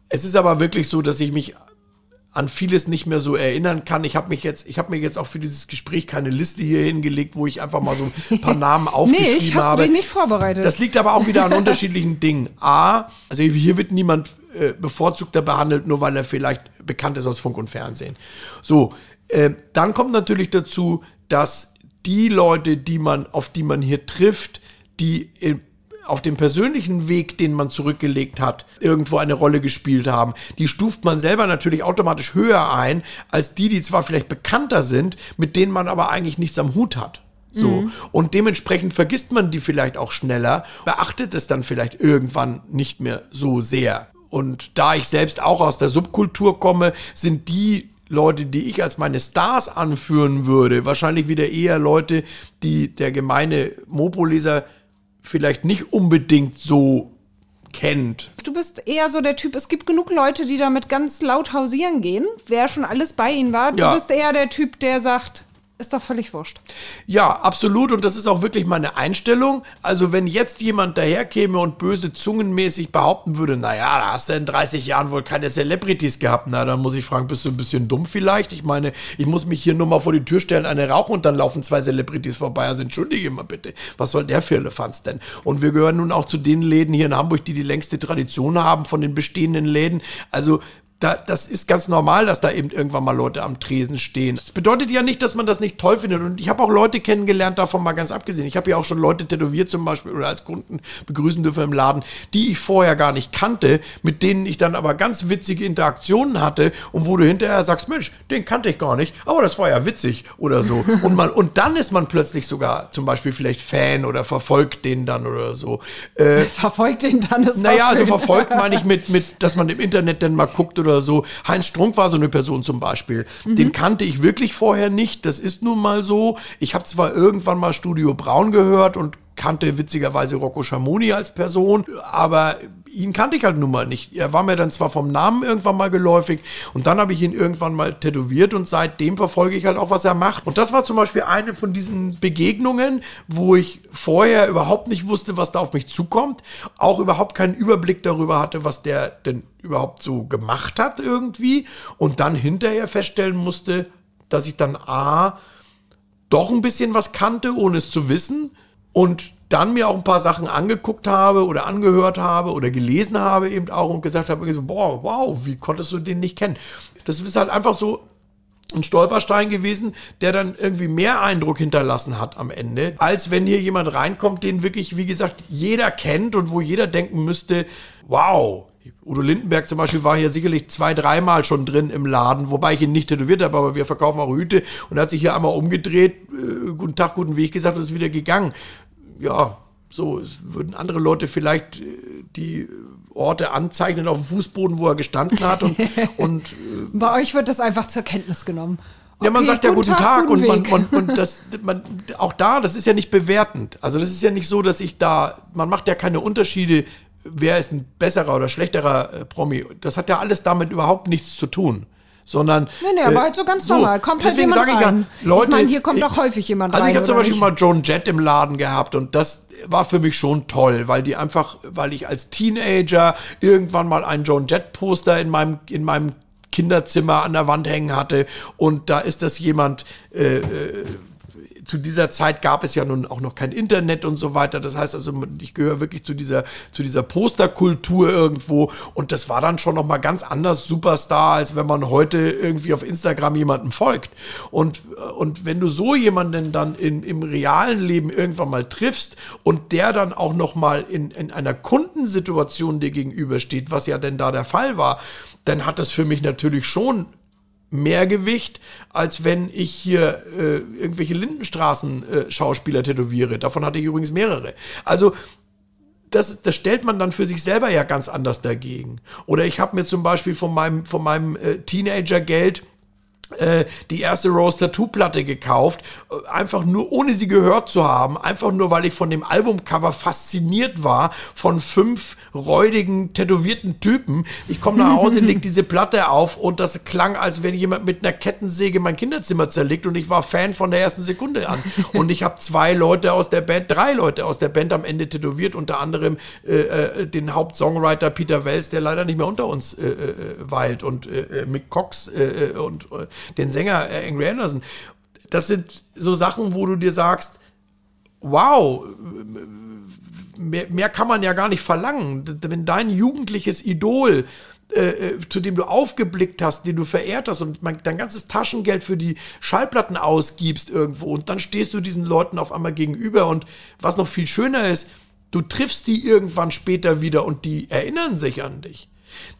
Es ist aber wirklich so, dass ich mich an vieles nicht mehr so erinnern kann. Ich habe mich jetzt, ich habe mir jetzt auch für dieses Gespräch keine Liste hier hingelegt, wo ich einfach mal so ein paar Namen Nee, aufgeschrieben ich hast habe. du dich nicht vorbereitet. Das liegt aber auch wieder an unterschiedlichen Dingen. A, also hier wird niemand äh, bevorzugter behandelt, nur weil er vielleicht bekannt ist aus Funk und Fernsehen. So, äh, dann kommt natürlich dazu, dass die Leute, die man, auf die man hier trifft, die äh, auf dem persönlichen Weg, den man zurückgelegt hat, irgendwo eine Rolle gespielt haben. Die stuft man selber natürlich automatisch höher ein, als die, die zwar vielleicht bekannter sind, mit denen man aber eigentlich nichts am Hut hat. So. Und dementsprechend vergisst man die vielleicht auch schneller, beachtet es dann vielleicht irgendwann nicht mehr so sehr. Und da ich selbst auch aus der Subkultur komme, sind die Leute, die ich als meine Stars anführen würde, wahrscheinlich wieder eher Leute, die der gemeine Mopo-Leser vielleicht nicht unbedingt so kennt. Du bist eher so der Typ, es gibt genug Leute, die damit ganz laut hausieren gehen, wer schon alles bei ihnen war. Du Ja. bist eher der Typ, der sagt, ist doch völlig wurscht. Ja, absolut. Und das ist auch wirklich meine Einstellung. Also, wenn jetzt jemand daherkäme und böse zungenmäßig behaupten würde, naja, da hast du in 30 Jahren wohl keine Celebrities gehabt, na, dann muss ich fragen, bist du ein bisschen dumm vielleicht? Ich meine, ich muss mich hier nur mal vor die Tür stellen, eine rauchen und dann laufen zwei Celebrities vorbei. Also, entschuldige mal bitte. Was soll der für Elefanz denn? Und wir gehören nun auch zu den Läden hier in Hamburg, die die längste Tradition haben von den bestehenden Läden. Also, da, das ist ganz normal, dass da eben irgendwann mal Leute am Tresen stehen. Das bedeutet ja nicht, dass man das nicht toll findet. Und ich habe auch Leute kennengelernt, davon mal ganz abgesehen. Ich habe ja auch schon Leute tätowiert zum Beispiel oder als Kunden begrüßen dürfen im Laden, die ich vorher gar nicht kannte, mit denen ich dann aber ganz witzige Interaktionen hatte und wo du hinterher sagst, Mensch, den kannte ich gar nicht, aber das war ja witzig oder so. Und, man, und dann ist man plötzlich sogar zum Beispiel vielleicht Fan oder verfolgt den dann oder so. Äh, Verfolgt ihn dann ist naja, also verfolgt meine ich mit, mit, dass man im Internet dann mal guckt oder so. Heinz Strunk war so eine Person zum Beispiel. Den kannte ich wirklich vorher nicht. Das ist nun mal so. Ich habe zwar irgendwann mal Studio Braun gehört und kannte witzigerweise Rocco Schamoni als Person, aber ihn kannte ich halt nun mal nicht. Er war mir dann zwar vom Namen irgendwann mal geläufig und dann habe ich ihn irgendwann mal tätowiert und seitdem verfolge ich halt auch, was er macht. Und das war zum Beispiel eine von diesen Begegnungen, wo ich vorher überhaupt nicht wusste, was da auf mich zukommt, auch überhaupt keinen Überblick darüber hatte, was der denn überhaupt so gemacht hat irgendwie und dann hinterher feststellen musste, dass ich dann A, doch ein bisschen was kannte, ohne es zu wissen und dann mir auch ein paar Sachen angeguckt habe oder angehört habe oder gelesen habe eben auch und gesagt habe, so, boah, wow, wie konntest du den nicht kennen? Das ist halt einfach so ein Stolperstein gewesen, der dann irgendwie mehr Eindruck hinterlassen hat am Ende, als wenn hier jemand reinkommt, den wirklich, wie gesagt, jeder kennt und wo jeder denken müsste, wow, Udo Lindenberg zum Beispiel war hier sicherlich zwei, dreimal schon drin im Laden, wobei ich ihn nicht tätowiert habe, aber wir verkaufen auch Hüte und er hat sich hier einmal umgedreht, äh, guten Tag, guten Weg gesagt und ist wieder gegangen ja, so, es würden andere Leute vielleicht äh, die Orte anzeichnen auf dem Fußboden, wo er gestanden hat. Und, und äh, bei euch wird das einfach zur Kenntnis genommen. Okay, ja, man sagt ja guten Tag, Tag guten und, man, man, und das, man, auch da, das ist ja nicht bewertend. Also das ist ja nicht so, dass ich da, man macht ja keine Unterschiede, wer ist ein besserer oder schlechterer äh, Promi. Das hat ja alles damit überhaupt nichts zu tun sondern. Nee, nee, aber äh, halt so ganz normal. Kommt halt jemand ich rein. Ja, Leute, ich meine, hier kommt doch häufig jemand also rein. Also ich habe zum Beispiel nicht? mal Joan Jett im Laden gehabt und das war für mich schon toll, weil die einfach, weil ich als Teenager irgendwann mal ein Joan Jett Poster in meinem, in meinem Kinderzimmer an der Wand hängen hatte und da ist das jemand, äh, äh zu dieser Zeit gab es ja nun auch noch kein Internet und so weiter. Das heißt also, ich gehöre wirklich zu dieser, zu dieser Posterkultur irgendwo. Und das war dann schon noch mal ganz anders Superstar, als wenn man heute irgendwie auf Instagram jemanden folgt. Und, und wenn du so jemanden dann in, im realen Leben irgendwann mal triffst und der dann auch noch mal in, in einer Kundensituation dir gegenübersteht, was ja denn da der Fall war, dann hat das für mich natürlich schon mehr Gewicht, als wenn ich hier äh, irgendwelche Lindenstraßen-Schauspieler äh, tätowiere. Davon hatte ich übrigens mehrere. Also das, das stellt man dann für sich selber ja ganz anders dagegen. Oder ich habe mir zum Beispiel von meinem, von meinem äh, Teenager-Geld die erste Rose Tattoo Platte gekauft, äh, einfach nur ohne sie gehört zu haben, einfach nur weil ich von dem Albumcover fasziniert war von fünf räudigen tätowierten Typen. Ich komme nach Hause, leg diese Platte auf und das klang, als wenn jemand mit einer Kettensäge mein Kinderzimmer zerlegt und ich war Fan von der ersten Sekunde an. Und ich habe zwei Leute aus der Band, drei Leute aus der Band am Ende tätowiert, unter anderem äh, äh den Hauptsongwriter Peter Wells, der leider nicht mehr unter uns äh, weilt und Mick Cox und den Sänger äh, Angry Anderson. Das sind so Sachen, wo du dir sagst, wow, mehr, mehr kann man ja gar nicht verlangen. Wenn dein jugendliches Idol äh, äh, zu dem du aufgeblickt hast, den du verehrt hast und man, dein ganzes Taschengeld für die Schallplatten ausgibst irgendwo und dann stehst du diesen Leuten auf einmal gegenüber und was noch viel schöner ist, du triffst die irgendwann später wieder und die erinnern sich an dich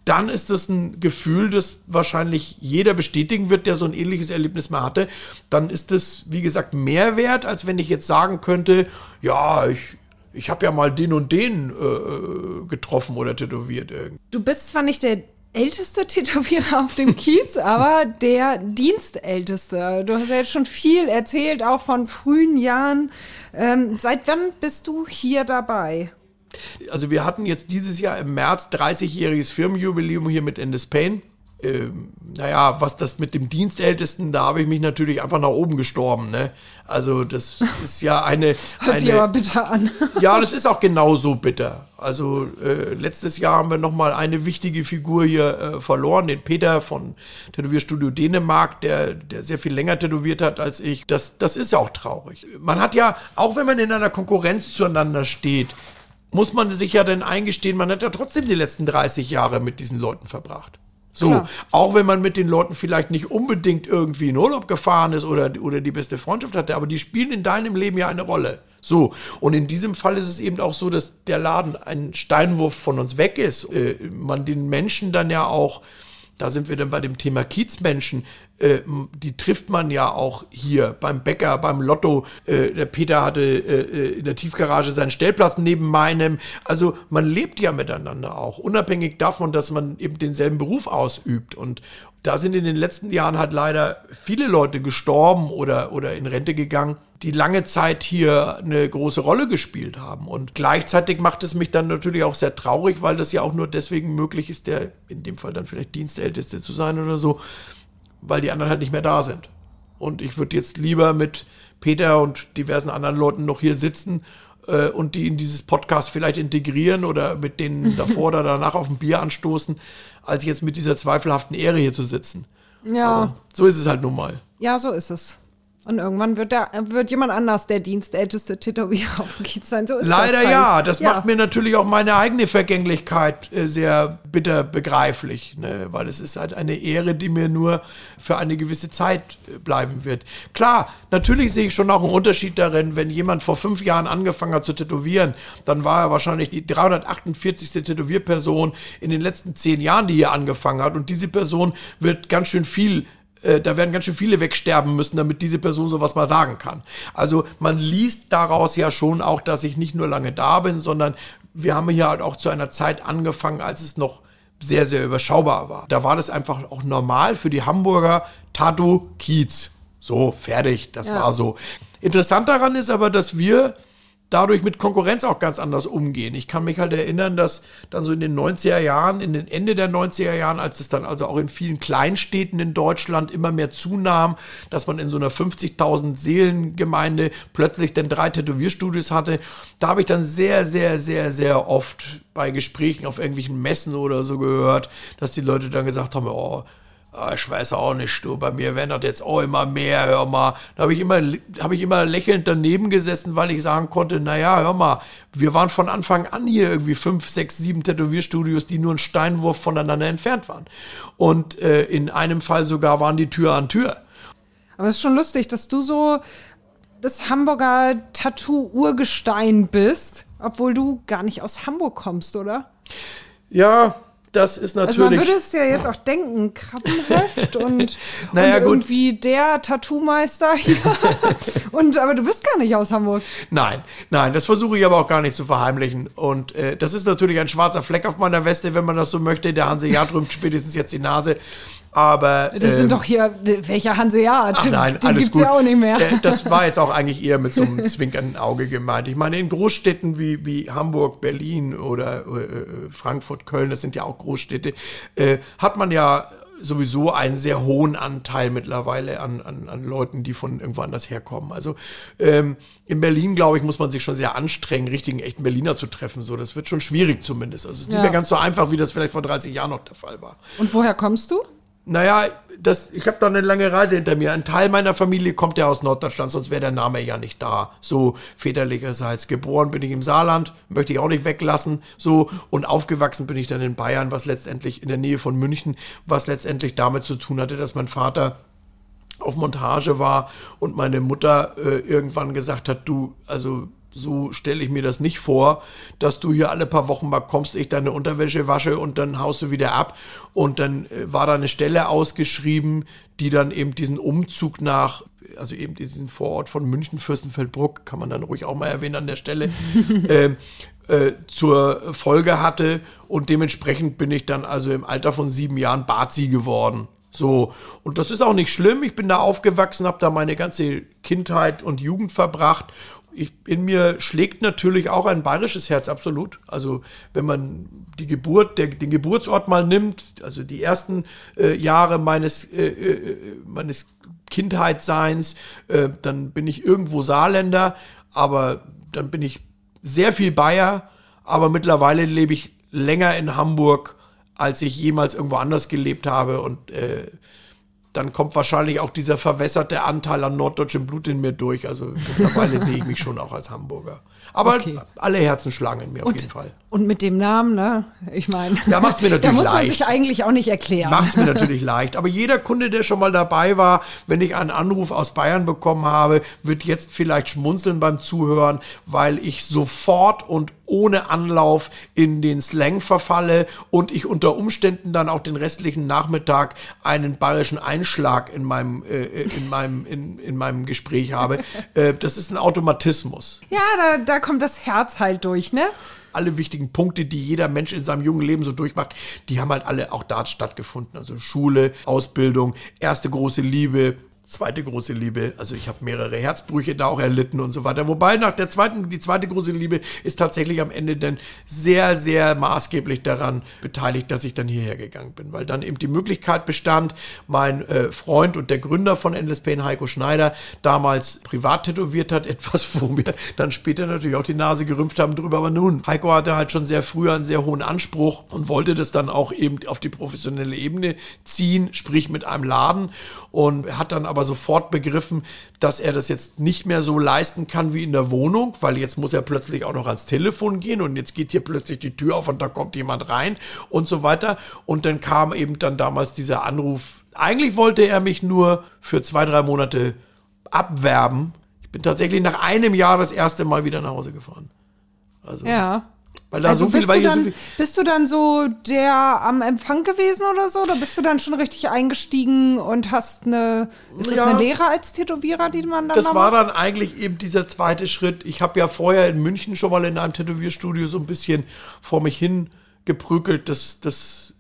dann ist das ein Gefühl, das wahrscheinlich jeder bestätigen wird, der so ein ähnliches Erlebnis mal hatte. Dann ist das, wie gesagt, mehr wert, als wenn ich jetzt sagen könnte, ja, ich, ich habe ja mal den und den äh, getroffen oder tätowiert. Du bist zwar nicht der älteste Tätowierer auf dem Kiez, aber der Dienstälteste. Du hast ja jetzt schon viel erzählt, auch von frühen Jahren. Ähm, seit wann bist du hier dabei? Also wir hatten jetzt dieses Jahr im März 30-jähriges Firmenjubiläum hier mit Endes Pain. Ähm, naja, was das mit dem Dienstältesten, da habe ich mich natürlich einfach nach oben gestorben. Ne? Also das ist ja eine... Hört eine, sich aber bitter an. ja, das ist auch genauso bitter. Also äh, letztes Jahr haben wir noch mal eine wichtige Figur hier äh, verloren, den Peter von Tätowierstudio Dänemark, der, der sehr viel länger tätowiert hat als ich. Das, das ist ja auch traurig. Man hat ja, auch wenn man in einer Konkurrenz zueinander steht, muss man sich ja dann eingestehen, man hat ja trotzdem die letzten 30 Jahre mit diesen Leuten verbracht. So, Klar. auch wenn man mit den Leuten vielleicht nicht unbedingt irgendwie in Urlaub gefahren ist oder, oder die beste Freundschaft hatte, aber die spielen in deinem Leben ja eine Rolle. So, und in diesem Fall ist es eben auch so, dass der Laden ein Steinwurf von uns weg ist. Äh, man den Menschen dann ja auch da sind wir dann bei dem Thema Kiezmenschen, äh, die trifft man ja auch hier beim Bäcker, beim Lotto. Äh, der Peter hatte äh, äh, in der Tiefgarage seinen Stellplatz neben meinem. Also man lebt ja miteinander auch, unabhängig davon, dass man eben denselben Beruf ausübt. Und da sind in den letzten Jahren halt leider viele Leute gestorben oder, oder in Rente gegangen die lange Zeit hier eine große Rolle gespielt haben. Und gleichzeitig macht es mich dann natürlich auch sehr traurig, weil das ja auch nur deswegen möglich ist, der in dem Fall dann vielleicht Dienstälteste zu sein oder so, weil die anderen halt nicht mehr da sind. Und ich würde jetzt lieber mit Peter und diversen anderen Leuten noch hier sitzen äh, und die in dieses Podcast vielleicht integrieren oder mit denen davor oder danach auf ein Bier anstoßen, als jetzt mit dieser zweifelhaften Ehre hier zu sitzen. Ja. Aber so ist es halt nun mal. Ja, so ist es. Und irgendwann wird, der, wird jemand anders der dienstälteste Tätowierer auf dem Kiez sein. So ist Leider das halt. ja. Das macht mir natürlich auch meine eigene Vergänglichkeit äh, sehr bitter begreiflich, ne? weil es ist halt eine Ehre, die mir nur für eine gewisse Zeit äh, bleiben wird. Klar, natürlich sehe ich schon auch einen Unterschied darin, wenn jemand vor fünf Jahren angefangen hat zu tätowieren, dann war er wahrscheinlich die 348. Tätowierperson in den letzten zehn Jahren, die hier angefangen hat. Und diese Person wird ganz schön viel äh, da werden ganz schön viele wegsterben müssen, damit diese Person sowas mal sagen kann. Also man liest daraus ja schon auch, dass ich nicht nur lange da bin, sondern wir haben hier halt auch zu einer Zeit angefangen, als es noch sehr, sehr überschaubar war. Da war das einfach auch normal für die Hamburger Tattoo Kiez. So, fertig, das Ja. war so. Interessant daran ist aber, dass wir dadurch mit Konkurrenz auch ganz anders umgehen. Ich kann mich halt erinnern, dass dann so in den 90er Jahren, in den Ende der 90er Jahren, als es dann also auch in vielen Kleinstädten in Deutschland immer mehr zunahm, dass man in so einer 50.000 Seelengemeinde plötzlich dann drei Tätowierstudios hatte, da habe ich dann sehr, sehr, sehr, sehr oft bei Gesprächen auf irgendwelchen Messen oder so gehört, dass die Leute dann gesagt haben, oh, Ah, ich weiß auch nicht, du, bei mir werden das jetzt auch immer mehr, hör mal. Da habe ich, immer, hab ich immer lächelnd daneben gesessen, weil ich sagen konnte, naja, hör mal, wir waren von Anfang an hier irgendwie fünf, sechs, sieben Tätowierstudios, die nur einen Steinwurf voneinander entfernt waren. Und äh, in einem Fall sogar waren die Tür an Tür. Aber es ist schon lustig, dass du so das Hamburger Tattoo-Urgestein bist, obwohl du gar nicht aus Hamburg kommst, oder? Ja, das ist Also man natürlich. würde es ja jetzt auch denken, Krabbenheft und, Naja, und irgendwie der Tattoo-Meister hier. und, aber du bist gar nicht aus Hamburg. Nein, nein, das versuche ich aber auch gar nicht zu verheimlichen. Und äh, das ist natürlich ein schwarzer Fleck auf meiner Weste, wenn man das so möchte. Der Hanseat rümpft spätestens jetzt die Nase. Aber. Das ähm, sind doch hier, welcher Hanseat? Ach nein, Den alles gibt's gut. ja auch nicht mehr. Äh, Das war jetzt auch eigentlich eher mit so einem zwinkernden Auge gemeint. Ich meine, in Großstädten wie, wie Hamburg, Berlin oder äh, Frankfurt, Köln, das sind ja auch Großstädte, äh, hat man ja sowieso einen sehr hohen Anteil mittlerweile an, an, an Leuten, die von irgendwo anders herkommen. Also ähm, in Berlin, glaube ich, muss man sich schon sehr anstrengen, richtigen, echten Berliner zu treffen. So, das wird schon schwierig zumindest. Also es ist nicht Ja. mehr ganz so einfach, wie das vielleicht vor 30 Jahren noch der Fall war. Und woher kommst du? Naja, das, ich habe da eine lange Reise hinter mir. Ein Teil meiner Familie kommt ja aus Norddeutschland, sonst wäre der Name ja nicht da. So väterlicherseits. Geboren bin ich im Saarland, möchte ich auch nicht weglassen. So und aufgewachsen bin ich dann in Bayern, was letztendlich in der Nähe von München, was letztendlich damit zu tun hatte, dass mein Vater auf Montage war und meine Mutter äh, irgendwann gesagt hat, du, also so stelle ich mir das nicht vor, dass du hier alle paar Wochen mal kommst, ich deine Unterwäsche wasche und dann haust du wieder ab. Und dann äh, war da eine Stelle ausgeschrieben, die dann eben diesen Umzug nach, also eben diesen Vorort von München, Fürstenfeldbruck, kann man dann ruhig auch mal erwähnen an der Stelle, ähm, äh, zur Folge hatte. Und dementsprechend bin ich dann also im Alter von sieben Jahren Bazi geworden. So, und das ist auch nicht schlimm. Ich bin da aufgewachsen, habe da meine ganze Kindheit und Jugend verbracht. Ich, in mir schlägt natürlich auch ein bayerisches Herz, absolut. Also, wenn man die Geburt, der, den Geburtsort mal nimmt, also die ersten äh, Jahre meines, äh, äh, meines Kindheitsseins, äh, dann bin ich irgendwo Saarländer, aber dann bin ich sehr viel Bayer, aber mittlerweile lebe ich länger in Hamburg, als ich jemals irgendwo anders gelebt habe und äh, dann kommt wahrscheinlich auch dieser verwässerte Anteil an norddeutschem Blut in mir durch. Also mittlerweile sehe ich mich schon auch als Hamburger. Aber Okay. alle Herzen schlagen in mir auf Und, jeden Fall. Und mit dem Namen, ne? Ich meine, Ja, macht's mir da natürlich muss man leicht. sich eigentlich auch nicht erklären. Macht es mir natürlich leicht. Aber jeder Kunde, der schon mal dabei war, wenn ich einen Anruf aus Bayern bekommen habe, wird jetzt vielleicht schmunzeln beim Zuhören, weil ich sofort und ohne Anlauf in den Slang verfalle und ich unter Umständen dann auch den restlichen Nachmittag einen bayerischen Einschlag in meinem, äh, in meinem, in, in meinem Gespräch habe. Äh, das ist ein Automatismus. Ja, da, da kommt das Herz halt durch, ne? Alle wichtigen Punkte, die jeder Mensch in seinem jungen Leben so durchmacht, die haben halt alle auch da stattgefunden. Also Schule, Ausbildung, erste große Liebe, zweite große Liebe. Also ich habe mehrere Herzbrüche da auch erlitten und so weiter. Wobei nach der zweiten, die zweite große Liebe ist tatsächlich am Ende dann sehr, sehr maßgeblich daran beteiligt, dass ich dann hierher gegangen bin, weil dann eben die Möglichkeit bestand, mein äh, Freund und der Gründer von Endless Pain, Heiko Schneider, damals privat tätowiert hat, etwas, wo wir dann später natürlich auch die Nase gerümpft haben drüber. Aber nun, Heiko hatte halt schon sehr früh einen sehr hohen Anspruch und wollte das dann auch eben auf die professionelle Ebene ziehen, sprich mit einem Laden und hat dann aber sofort begriffen, dass er das jetzt nicht mehr so leisten kann wie in der Wohnung, weil jetzt muss er plötzlich auch noch ans Telefon gehen und jetzt geht hier plötzlich die Tür auf und da kommt jemand rein und so weiter. Und dann kam eben dann damals dieser Anruf. Eigentlich wollte er mich nur für zwei, drei Monate abwerben. Ich bin tatsächlich nach einem Jahr das erste Mal wieder nach Hause gefahren. Also, ja. Weil da also so viel, weil dann, so viel. Bist du dann so der am Empfang gewesen oder so? Oder bist du dann schon richtig eingestiegen und hast eine, ist ja, das eine Lehre als Tätowierer, die man dann Das war dann eigentlich eben dieser zweite Schritt. Ich habe ja vorher in München schon mal in einem Tätowierstudio so ein bisschen vor mich hin geprügelt. Das, das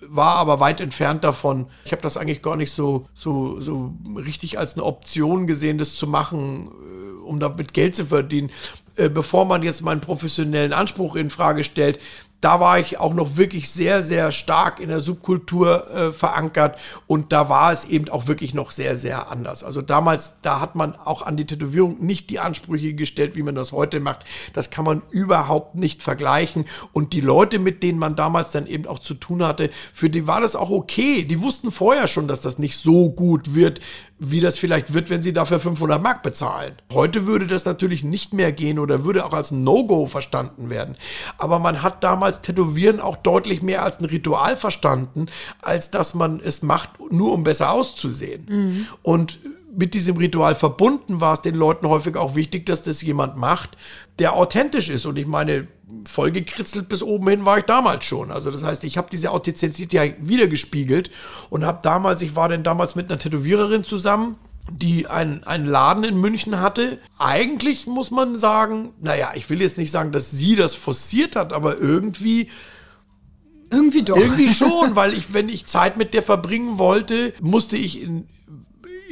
war aber weit entfernt davon. Ich habe das eigentlich gar nicht so, so, so richtig als eine Option gesehen, das zu machen, äh, um damit Geld zu verdienen. Äh, bevor man jetzt meinen professionellen Anspruch in Frage stellt, da war ich auch noch wirklich sehr, sehr stark in der Subkultur äh, verankert und da war es eben auch wirklich noch sehr, sehr anders. Also damals, da hat man auch an die Tätowierung nicht die Ansprüche gestellt, wie man das heute macht. Das kann man überhaupt nicht vergleichen. Und die Leute, mit denen man damals dann eben auch zu tun hatte, für die war das auch okay. Die wussten vorher schon, dass das nicht so gut wird, wie das vielleicht wird, wenn sie dafür 500 Mark bezahlen. Heute würde das natürlich nicht mehr gehen oder würde auch als No-Go verstanden werden. Aber man hat damals Tätowieren auch deutlich mehr als ein Ritual verstanden, als dass man es macht, nur um besser auszusehen. Mhm. Und mit diesem Ritual verbunden war es den Leuten häufig auch wichtig, dass das jemand macht, der authentisch ist. Und ich meine, vollgekritzelt bis oben hin war ich damals schon. Also das heißt, ich habe diese Authentizität ja wiedergespiegelt und habe damals, ich war denn damals mit einer Tätowiererin zusammen, die einen, einen Laden in München hatte. Eigentlich muss man sagen, naja, ich will jetzt nicht sagen, dass sie das forciert hat, aber irgendwie irgendwie doch. Irgendwie schon, weil ich, wenn ich Zeit mit der verbringen wollte, musste ich in,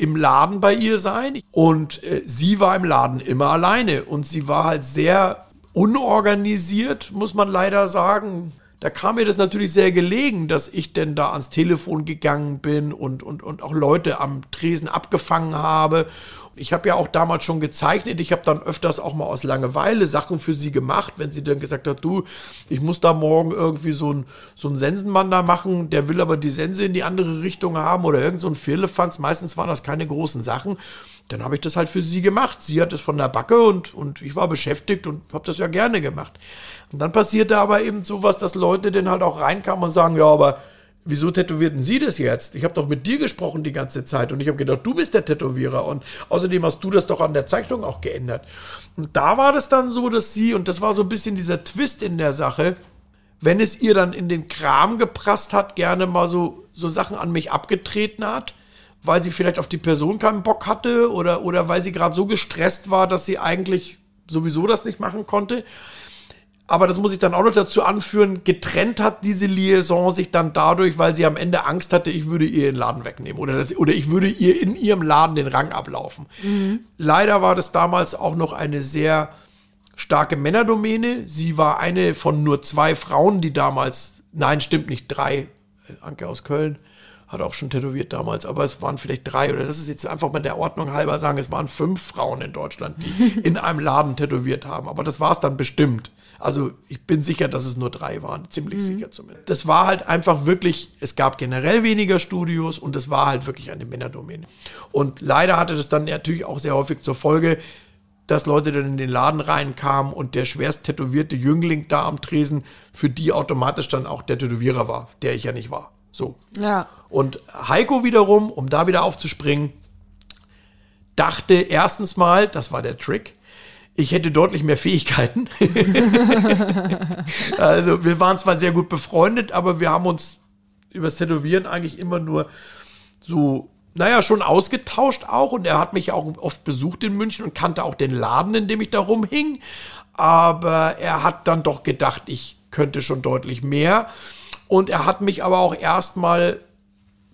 im Laden bei ihr sein. Und äh, sie war im Laden immer alleine. Und sie war halt sehr unorganisiert, muss man leider sagen. Da kam mir das natürlich sehr gelegen, dass ich denn da ans Telefon gegangen bin und, und, und auch Leute am Tresen abgefangen habe. Ich habe ja auch damals schon gezeichnet. Ich habe dann öfters auch mal aus Langeweile Sachen für sie gemacht, wenn sie dann gesagt hat, du, ich muss da morgen irgendwie so einen so einen Sensenmann da machen, der will aber die Sense in die andere Richtung haben oder irgend so ein Firlefanz. Meistens waren das keine großen Sachen dann habe ich das halt für sie gemacht. Sie hat es von der Backe und, und ich war beschäftigt und habe das ja gerne gemacht. Und dann passierte aber eben sowas, dass Leute dann halt auch reinkamen und sagen, ja, aber wieso tätowierten Sie das jetzt? Ich habe doch mit dir gesprochen die ganze Zeit und ich habe gedacht, du bist der Tätowierer und außerdem hast du das doch an der Zeichnung auch geändert. Und da war das dann so, dass sie, und das war so ein bisschen dieser Twist in der Sache, wenn es ihr dann in den Kram geprasst hat, gerne mal so, so Sachen an mich abgetreten hat weil sie vielleicht auf die Person keinen Bock hatte oder, oder weil sie gerade so gestresst war, dass sie eigentlich sowieso das nicht machen konnte. Aber das muss ich dann auch noch dazu anführen, getrennt hat diese Liaison sich dann dadurch, weil sie am Ende Angst hatte, ich würde ihr den Laden wegnehmen oder, das, oder ich würde ihr in ihrem Laden den Rang ablaufen. Mhm. Leider war das damals auch noch eine sehr starke Männerdomäne. Sie war eine von nur zwei Frauen, die damals, nein, stimmt nicht, drei, Anke aus Köln, hat auch schon tätowiert damals, aber es waren vielleicht drei oder das ist jetzt einfach mal der Ordnung halber sagen, es waren fünf Frauen in Deutschland, die in einem Laden tätowiert haben. Aber das war es dann bestimmt. Also ich bin sicher, dass es nur drei waren, ziemlich mhm. sicher zumindest. Das war halt einfach wirklich, es gab generell weniger Studios und es war halt wirklich eine Männerdomäne. Und leider hatte das dann natürlich auch sehr häufig zur Folge, dass Leute dann in den Laden reinkamen und der schwerst tätowierte Jüngling da am Tresen für die automatisch dann auch der Tätowierer war, der ich ja nicht war. So. Ja. Und Heiko wiederum, um da wieder aufzuspringen, dachte erstens mal, das war der Trick, ich hätte deutlich mehr Fähigkeiten. also wir waren zwar sehr gut befreundet, aber wir haben uns übers Tätowieren eigentlich immer nur so, naja, schon ausgetauscht auch. Und er hat mich auch oft besucht in München und kannte auch den Laden, in dem ich da rumhing. Aber er hat dann doch gedacht, ich könnte schon deutlich mehr. Und er hat mich aber auch erstmal,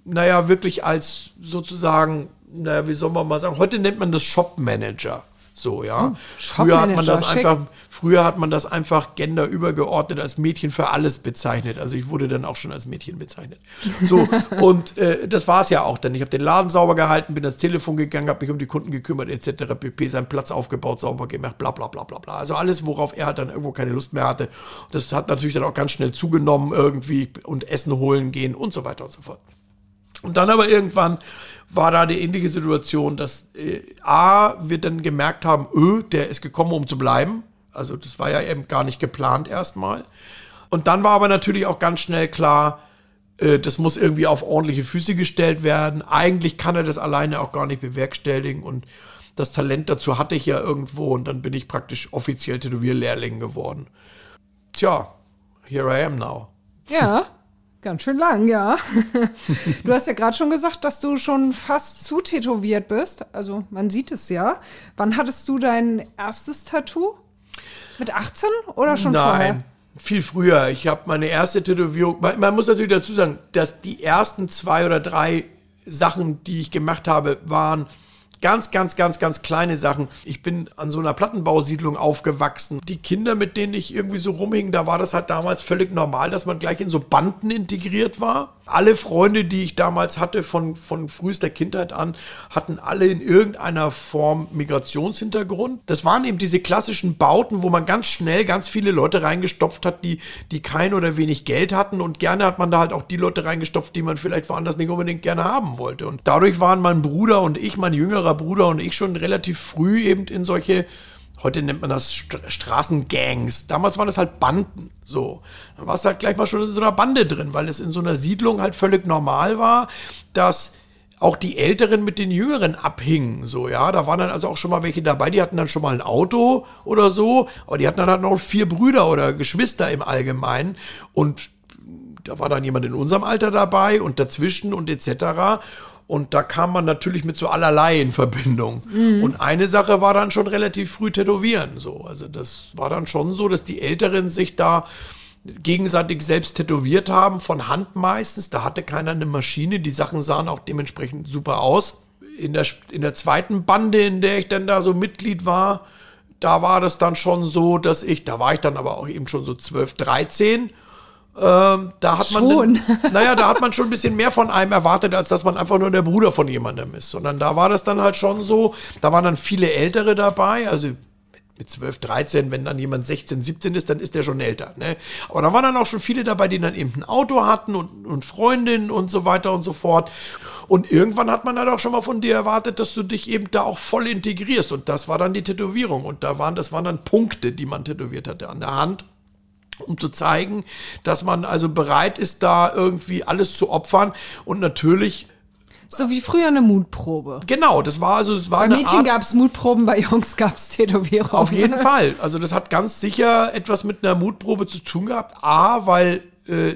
naja, wirklich als sozusagen naja, wie soll man mal sagen, heute nennt man das Shop-Manager. So, ja. Oh, früher hat man das einfach, früher hat man das einfach genderübergeordnet als Mädchen für alles bezeichnet. Also ich wurde dann auch schon als Mädchen bezeichnet. So, und äh, das war es ja auch dann. Ich habe den Laden sauber gehalten, bin ans Telefon gegangen, habe mich um die Kunden gekümmert, etc. pp, seinen Platz aufgebaut, sauber gemacht, bla bla bla bla bla. Also alles, worauf er halt dann irgendwo keine Lust mehr hatte. Das hat natürlich dann auch ganz schnell zugenommen irgendwie und Essen holen gehen und so weiter und so fort. Und dann aber irgendwann war da eine ähnliche Situation, dass äh, A, wir dann gemerkt haben, öh, der ist gekommen, um zu bleiben. Also das war ja eben gar nicht geplant erstmal. Und dann war aber natürlich auch ganz schnell klar, äh, das muss irgendwie auf ordentliche Füße gestellt werden. Eigentlich kann er das alleine auch gar nicht bewerkstelligen und das Talent dazu hatte ich ja irgendwo und dann bin ich praktisch offiziell Tätowierlehrling geworden. Tja, here I am now. Ja, ganz schön lang, ja. Du hast ja gerade schon gesagt, dass du schon fast zu tätowiert bist. Also man sieht es ja. Wann hattest du dein erstes Tattoo? Mit 18 oder schon vorher? Nein, viel früher. Ich habe meine erste Tätowierung. Man, man muss natürlich dazu sagen, dass die ersten zwei oder drei Sachen, die ich gemacht habe, waren ganz, ganz, ganz, ganz kleine Sachen. Ich bin an so einer Plattenbausiedlung aufgewachsen. Die Kinder, mit denen ich irgendwie so rumhing, da war das halt damals völlig normal, dass man gleich in so Banden integriert war. Alle Freunde, die ich damals hatte, von, von frühester Kindheit an, hatten alle in irgendeiner Form Migrationshintergrund. Das waren eben diese klassischen Bauten, wo man ganz schnell ganz viele Leute reingestopft hat, die, die kein oder wenig Geld hatten. Und gerne hat man da halt auch die Leute reingestopft, die man vielleicht woanders nicht unbedingt gerne haben wollte. Und dadurch waren mein Bruder und ich, mein jüngerer Bruder und ich schon relativ früh eben in solche Heute nennt man das St Straßengangs. Damals waren das halt Banden. So. Dann warst du halt gleich mal schon in so einer Bande drin, weil es in so einer Siedlung halt völlig normal war, dass auch die Älteren mit den Jüngeren abhingen. So, ja. Da waren dann also auch schon mal welche dabei, die hatten dann schon mal ein Auto oder so, aber die hatten dann halt noch vier Brüder oder Geschwister im Allgemeinen. Und da war dann jemand in unserem Alter dabei und dazwischen und etc. Und da kam man natürlich mit so allerlei in Verbindung. Und eine Sache war dann schon relativ früh tätowieren. So. Also das war dann schon so, dass die Älteren sich da gegenseitig selbst tätowiert haben, von Hand meistens. Da hatte keiner eine Maschine. Die Sachen sahen auch dementsprechend super aus. In der, in der zweiten Bande, in der ich dann da so Mitglied war, da war das dann schon so, dass ich, da war ich dann aber auch eben schon so 12, 13. Ähm, da hat man, Schon. dann, naja, da hat man schon ein bisschen mehr von einem erwartet, als dass man einfach nur der Bruder von jemandem ist. Sondern da war das dann halt schon so, da waren dann viele Ältere dabei, also mit 12, 13, wenn dann jemand 16, 17 ist, dann ist der schon älter. Ne? Aber da waren dann auch schon viele dabei, die dann eben ein Auto hatten und, und Freundinnen und so weiter und so fort. Und irgendwann hat man dann auch schon mal von dir erwartet, dass du dich eben da auch voll integrierst. Und das war dann die Tätowierung. Und da waren, das waren dann Punkte, die man tätowiert hatte an der Hand um zu zeigen, dass man also bereit ist, da irgendwie alles zu opfern. Und natürlich, So wie früher eine Mutprobe. genau, das war also, es war Bei eine Mädchen gab es Mutproben, bei Jungs gab es Tätowierungen. Auf jeden Fall. Also das hat ganz sicher etwas mit einer Mutprobe zu tun gehabt. A, weil äh,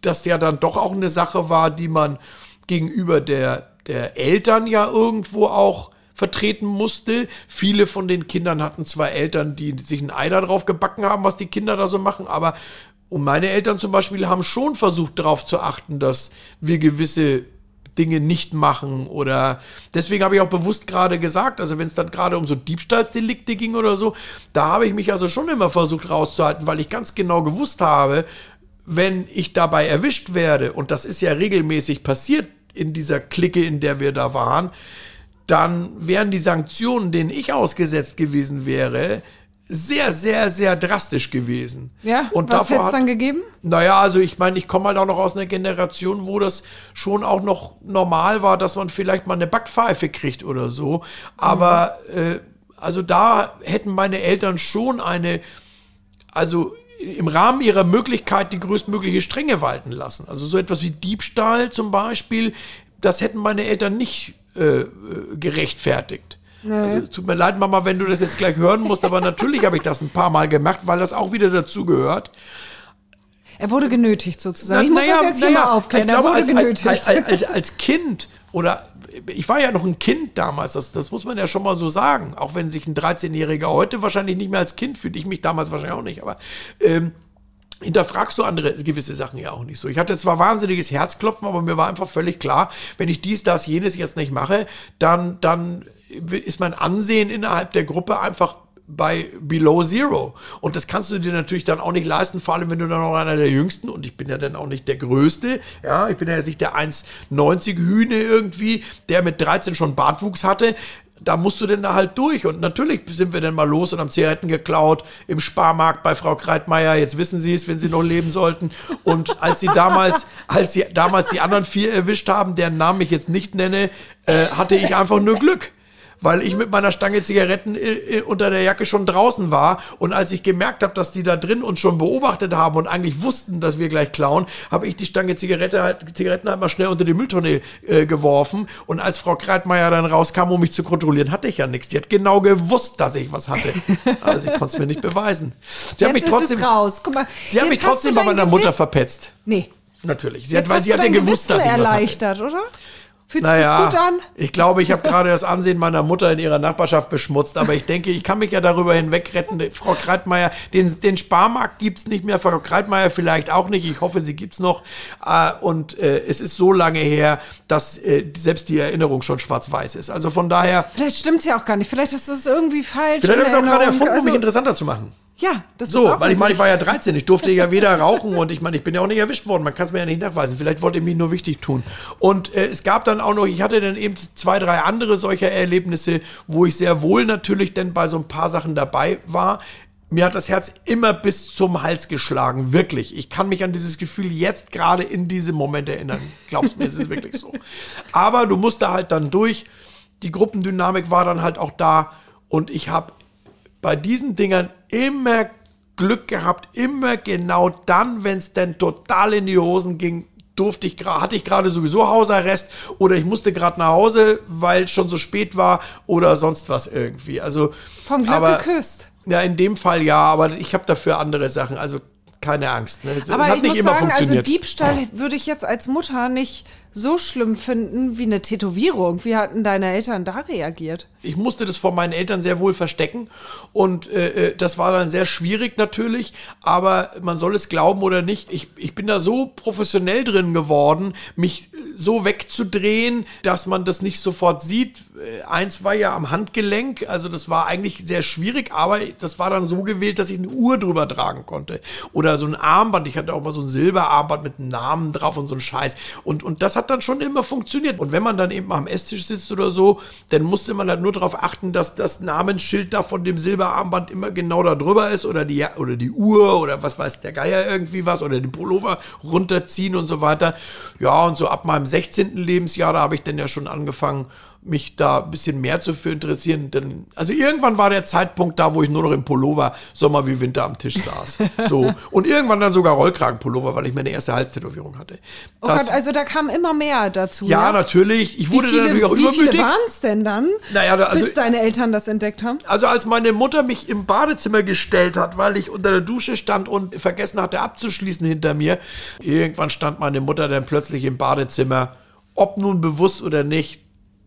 das ja dann doch auch eine Sache war, die man gegenüber der, der Eltern ja irgendwo auch vertreten musste. Viele von den Kindern hatten zwar Eltern, die sich ein Ei da drauf gebacken haben, was die Kinder da so machen, aber und meine Eltern zum Beispiel haben schon versucht darauf zu achten, dass wir gewisse Dinge nicht machen oder deswegen habe ich auch bewusst gerade gesagt, also wenn es dann gerade um so Diebstahlsdelikte ging oder so, da habe ich mich also schon immer versucht rauszuhalten, weil ich ganz genau gewusst habe, wenn ich dabei erwischt werde und das ist ja regelmäßig passiert in dieser Clique, in der wir da waren, dann wären die Sanktionen, denen ich ausgesetzt gewesen wäre, sehr, sehr, sehr drastisch gewesen. Ja, und was hätte es dann gegeben? naja, also ich meine, ich komme halt auch noch aus einer Generation, wo das schon auch noch normal war, dass man vielleicht mal eine Backpfeife kriegt oder so. Aber äh, also da hätten meine Eltern schon eine, also im Rahmen ihrer Möglichkeit die größtmögliche Strenge walten lassen. Also so etwas wie Diebstahl zum Beispiel, das hätten meine Eltern nicht äh, äh, gerechtfertigt. Also es tut mir leid, Mama, wenn du das jetzt gleich hören musst, aber natürlich habe ich das ein paar Mal gemacht, weil das auch wieder dazu gehört. Er wurde genötigt sozusagen. ich muss naja, das jetzt hier naja, mal aufklären. Ich Er glaube, wurde als, genötigt. als, als, als, als Kind oder ich war ja noch ein Kind damals, das, das muss man ja schon mal so sagen. Auch wenn sich ein 13-Jähriger heute wahrscheinlich nicht mehr als Kind fühlt, ich mich damals wahrscheinlich auch nicht, aber ähm, hinterfragst du andere gewisse Sachen ja auch nicht so. Ich hatte zwar wahnsinniges Herzklopfen, aber mir war einfach völlig klar, wenn ich dies, das, jenes jetzt nicht mache, dann, dann ist mein Ansehen innerhalb der Gruppe einfach bei Below Zero. Und das kannst du dir natürlich dann auch nicht leisten, vor allem wenn du dann noch einer der Jüngsten und ich bin ja dann auch nicht der Größte. Ja, ich bin ja nicht der 1,90 Hühne irgendwie, der mit 13 schon Bartwuchs hatte da musst du denn da halt durch. Und natürlich sind wir dann mal los und haben Zigaretten geklaut im Sparmarkt bei Frau Kreitmeier. Jetzt wissen sie es, wenn sie noch leben sollten. Und als sie damals, als sie damals die anderen vier erwischt haben, deren Namen ich jetzt nicht nenne, äh, hatte ich einfach nur Glück weil ich mit meiner Stange Zigaretten äh, äh, unter der Jacke schon draußen war. Und als ich gemerkt habe, dass die da drin uns schon beobachtet haben und eigentlich wussten, dass wir gleich klauen, habe ich die Stange Zigarette halt, Zigaretten halt mal schnell unter die Mülltonne äh, geworfen. Und als Frau Kreitmeier dann rauskam, um mich zu kontrollieren, hatte ich ja nichts. Die hat genau gewusst, dass ich was hatte. Aber sie konnte es mir nicht beweisen. Sie hat mich trotzdem, raus. Guck mal, sie hat mich trotzdem bei meiner Mutter verpetzt. Nee. Natürlich. Sie hat, weil sie hat ja gewusst, dass ich was erleichtert, hatte. oder? Fühlt sich naja, das gut an? Ich glaube, ich habe gerade das Ansehen meiner Mutter in ihrer Nachbarschaft beschmutzt, aber ich denke, ich kann mich ja darüber hinwegretten. Frau Kreitmeier, den, den Sparmarkt gibt es nicht mehr, Frau Kreitmeier vielleicht auch nicht. Ich hoffe, sie gibt es noch. Äh, und äh, es ist so lange her, dass äh, selbst die Erinnerung schon schwarz-weiß ist. Also von daher. Vielleicht stimmt es ja auch gar nicht. Vielleicht hast du es irgendwie falsch. Vielleicht habe ich es auch gerade erfunden, also, um mich interessanter zu machen. Ja, das so, ist So, weil ich meine, ich war ja 13, ich durfte ja weder rauchen und ich meine, ich bin ja auch nicht erwischt worden, man kann es mir ja nicht nachweisen. Vielleicht wollte ich mich nur wichtig tun. Und äh, es gab dann auch noch, ich hatte dann eben zwei, drei andere solcher Erlebnisse, wo ich sehr wohl natürlich denn bei so ein paar Sachen dabei war. Mir hat das Herz immer bis zum Hals geschlagen, wirklich. Ich kann mich an dieses Gefühl jetzt gerade in diesem Moment erinnern. Glaubst mir, es ist wirklich so. Aber du musst da halt dann durch. Die Gruppendynamik war dann halt auch da und ich habe bei diesen Dingern immer Glück gehabt, immer genau dann, wenn es denn total in die Hosen ging, durfte ich hatte ich gerade sowieso Hausarrest oder ich musste gerade nach Hause, weil es schon so spät war oder sonst was irgendwie. Also vom Glück aber, geküsst. Ja, in dem Fall ja, aber ich habe dafür andere Sachen. Also keine Angst. Ne? Aber Hat ich muss sagen, also Diebstahl würde ich jetzt als Mutter nicht so schlimm finden wie eine Tätowierung. Wie hatten deine Eltern da reagiert? Ich musste das vor meinen Eltern sehr wohl verstecken und äh, äh, das war dann sehr schwierig natürlich, aber man soll es glauben oder nicht, ich, ich bin da so professionell drin geworden, mich so wegzudrehen, dass man das nicht sofort sieht. Äh, eins war ja am Handgelenk, also das war eigentlich sehr schwierig, aber das war dann so gewählt, dass ich eine Uhr drüber tragen konnte. Oder so ein Armband, ich hatte auch mal so ein Silberarmband mit einem Namen drauf und so ein Scheiß. Und, und das hat hat dann schon immer funktioniert. Und wenn man dann eben am Esstisch sitzt oder so, dann musste man halt nur darauf achten, dass das Namensschild da von dem Silberarmband immer genau da drüber ist oder die, oder die Uhr oder was weiß der Geier irgendwie was oder den Pullover runterziehen und so weiter. Ja, und so ab meinem 16. Lebensjahr, da habe ich dann ja schon angefangen, mich da ein bisschen mehr zu für interessieren. Denn, also irgendwann war der Zeitpunkt da, wo ich nur noch im Pullover Sommer wie Winter am Tisch saß. So. Und irgendwann dann sogar Rollkragenpullover, weil ich meine erste Halstätowierung hatte. Oh das, oh Gott, also da kam immer mehr dazu. Ja, ja? natürlich. Ich wurde viele, dann natürlich auch wie übermütig. Wie viele waren es denn dann, naja, da, also, bis deine Eltern das entdeckt haben? Also als meine Mutter mich im Badezimmer gestellt hat, weil ich unter der Dusche stand und vergessen hatte abzuschließen hinter mir, irgendwann stand meine Mutter dann plötzlich im Badezimmer, ob nun bewusst oder nicht,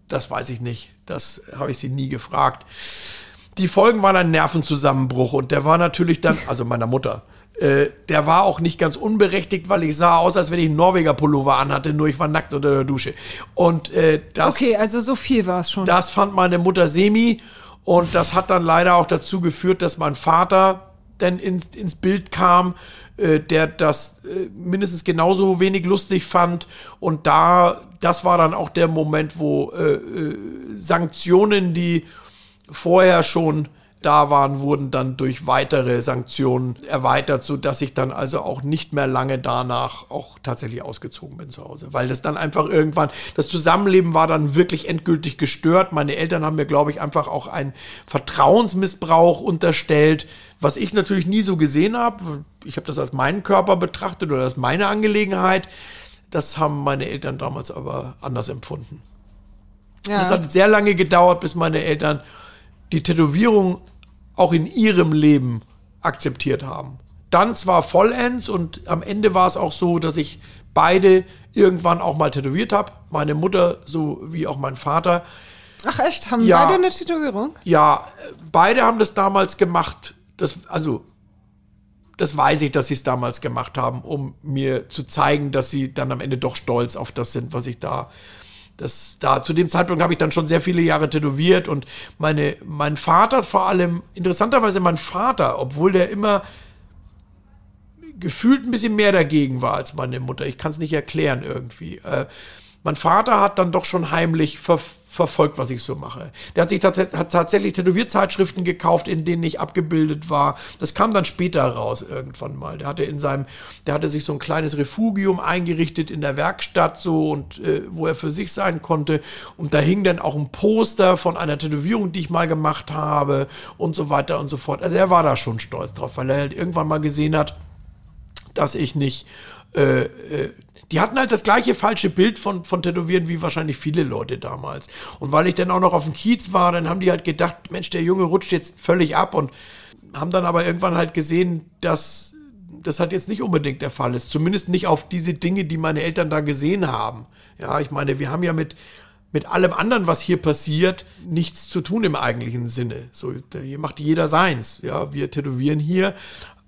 das weiß ich nicht. Das habe ich sie nie gefragt. Die Folgen waren ein Nervenzusammenbruch und der war natürlich dann, also meiner Mutter, äh, der war auch nicht ganz unberechtigt, weil ich sah aus, als wenn ich einen Norweger Pullover anhatte, nur ich war nackt unter der Dusche. Und äh, das. Okay, also so viel war es schon. Das fand meine Mutter semi und das hat dann leider auch dazu geführt, dass mein Vater dann ins, ins Bild kam äh, der das äh, mindestens genauso wenig lustig fand. Und da, das war dann auch der Moment, wo äh, äh, Sanktionen, die vorher schon da waren, wurden dann durch weitere Sanktionen erweitert, so dass ich dann also auch nicht mehr lange danach auch tatsächlich ausgezogen bin zu Hause, weil das dann einfach irgendwann das Zusammenleben war dann wirklich endgültig gestört. Meine Eltern haben mir glaube ich einfach auch einen Vertrauensmissbrauch unterstellt, was ich natürlich nie so gesehen habe. Ich habe das als meinen Körper betrachtet oder als meine Angelegenheit. Das haben meine Eltern damals aber anders empfunden. Ja. Es hat sehr lange gedauert, bis meine Eltern die Tätowierung auch in ihrem Leben akzeptiert haben. Dann zwar vollends und am Ende war es auch so, dass ich beide irgendwann auch mal tätowiert habe. Meine Mutter so wie auch mein Vater. Ach echt, haben ja, beide eine Tätowierung? Ja, beide haben das damals gemacht. Das, also das weiß ich, dass sie es damals gemacht haben, um mir zu zeigen, dass sie dann am Ende doch stolz auf das sind, was ich da das da zu dem Zeitpunkt habe ich dann schon sehr viele Jahre tätowiert und meine mein Vater vor allem interessanterweise mein Vater, obwohl der immer gefühlt ein bisschen mehr dagegen war als meine Mutter. Ich kann es nicht erklären irgendwie. Äh, mein Vater hat dann doch schon heimlich ver verfolgt, was ich so mache. Der hat sich tats hat tatsächlich Tätowierzeitschriften gekauft, in denen ich abgebildet war. Das kam dann später raus irgendwann mal. Der hatte in seinem, der hatte sich so ein kleines Refugium eingerichtet in der Werkstatt so und äh, wo er für sich sein konnte. Und da hing dann auch ein Poster von einer Tätowierung, die ich mal gemacht habe und so weiter und so fort. Also er war da schon stolz drauf, weil er halt irgendwann mal gesehen hat, dass ich nicht äh, äh, die hatten halt das gleiche falsche Bild von, von Tätowieren wie wahrscheinlich viele Leute damals. Und weil ich dann auch noch auf dem Kiez war, dann haben die halt gedacht, Mensch, der Junge rutscht jetzt völlig ab und haben dann aber irgendwann halt gesehen, dass das halt jetzt nicht unbedingt der Fall ist. Zumindest nicht auf diese Dinge, die meine Eltern da gesehen haben. Ja, ich meine, wir haben ja mit, mit allem anderen, was hier passiert, nichts zu tun im eigentlichen Sinne. So, hier macht jeder seins. Ja, wir tätowieren hier,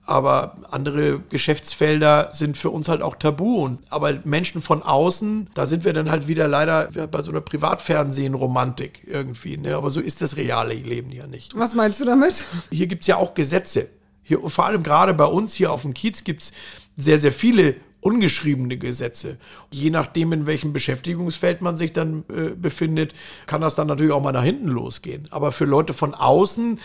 aber andere Geschäftsfelder sind für uns halt auch tabu. Und, aber Menschen von außen, da sind wir dann halt wieder leider bei so einer Privatfernsehen-Romantik irgendwie. Ne? Aber so ist das reale Leben ja nicht. Was meinst du damit? Hier gibt es ja auch Gesetze. Hier, vor allem gerade bei uns hier auf dem Kiez gibt es sehr, sehr viele ungeschriebene Gesetze. Je nachdem, in welchem Beschäftigungsfeld man sich dann äh, befindet, kann das dann natürlich auch mal nach hinten losgehen. Aber für Leute von außen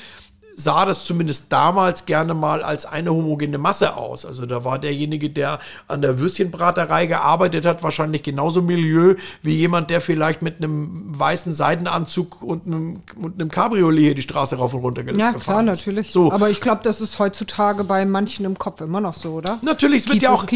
sah das zumindest damals gerne mal als eine homogene Masse aus. Also da war derjenige, der an der Würstchenbraterei gearbeitet hat, wahrscheinlich genauso Milieu wie jemand, der vielleicht mit einem weißen Seidenanzug und einem, und einem Cabriolet die Straße rauf und runter ist. Ja, klar, ist. natürlich. So. Aber ich glaube, das ist heutzutage bei manchen im Kopf immer noch so, oder? Natürlich, es wird ja auch,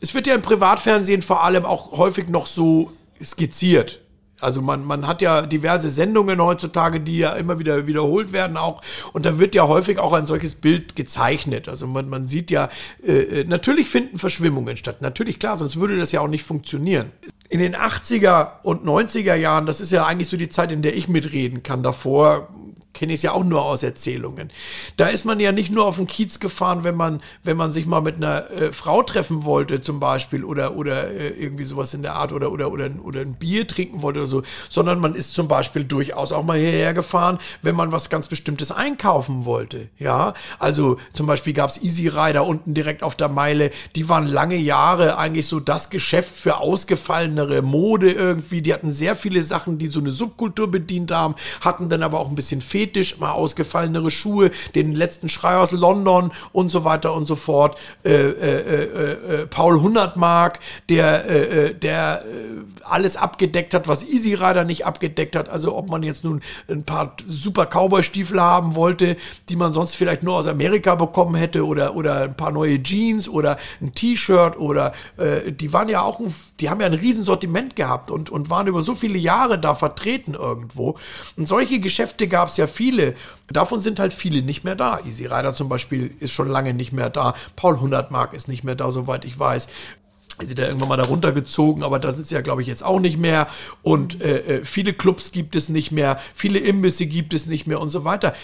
es wird ja im Privatfernsehen vor allem auch häufig noch so skizziert. Also man, man hat ja diverse Sendungen heutzutage, die ja immer wieder wiederholt werden auch. Und da wird ja häufig auch ein solches Bild gezeichnet. Also man, man sieht ja, äh, äh natürlich finden Verschwimmungen statt. Natürlich, klar, sonst würde das ja auch nicht funktionieren. In den 80er und 90er Jahren, das ist ja eigentlich so die Zeit, in der ich mitreden kann. Davor kenne ich es ja auch nur aus Erzählungen. Da ist man ja nicht nur auf den Kiez gefahren, wenn man, wenn man sich mal mit einer äh, Frau treffen wollte, zum Beispiel, oder, oder äh, irgendwie sowas in der Art, oder, oder, oder, oder ein Bier trinken wollte oder so, sondern man ist zum Beispiel durchaus auch mal hierher gefahren, wenn man was ganz Bestimmtes einkaufen wollte. Ja, also zum Beispiel gab es Easy Rider unten direkt auf der Meile, die waren lange Jahre eigentlich so das Geschäft für ausgefallenere Mode irgendwie. Die hatten sehr viele Sachen, die so eine Subkultur bedient haben, hatten dann aber auch ein bisschen Fehler Fetisch, mal ausgefallenere Schuhe, den letzten Schrei aus London und so weiter und so fort. Äh, äh, äh, äh Paul Hundertmark, der, äh, äh, der alles abgedeckt hat, was Easy Rider nicht abgedeckt hat. Also ob man jetzt nun ein paar super Cowboy-Stiefel haben wollte, die man sonst vielleicht nur aus Amerika bekommen hätte oder, oder ein paar neue Jeans oder ein T-Shirt oder die waren ja auch, die haben ja ein Riesensortiment gehabt und, und waren über so viele Jahre da vertreten irgendwo. Und solche Geschäfte gab es ja viele. Davon sind halt viele nicht mehr da. Easy Rider zum Beispiel ist schon lange nicht mehr da. Paul Hundertmark ist nicht mehr da, soweit ich weiß sind da irgendwann mal da runtergezogen, aber da sind sie ja, glaube ich, jetzt auch nicht mehr. Und äh, äh, viele Clubs gibt es nicht mehr, viele Imbisse gibt es nicht mehr und so weiter.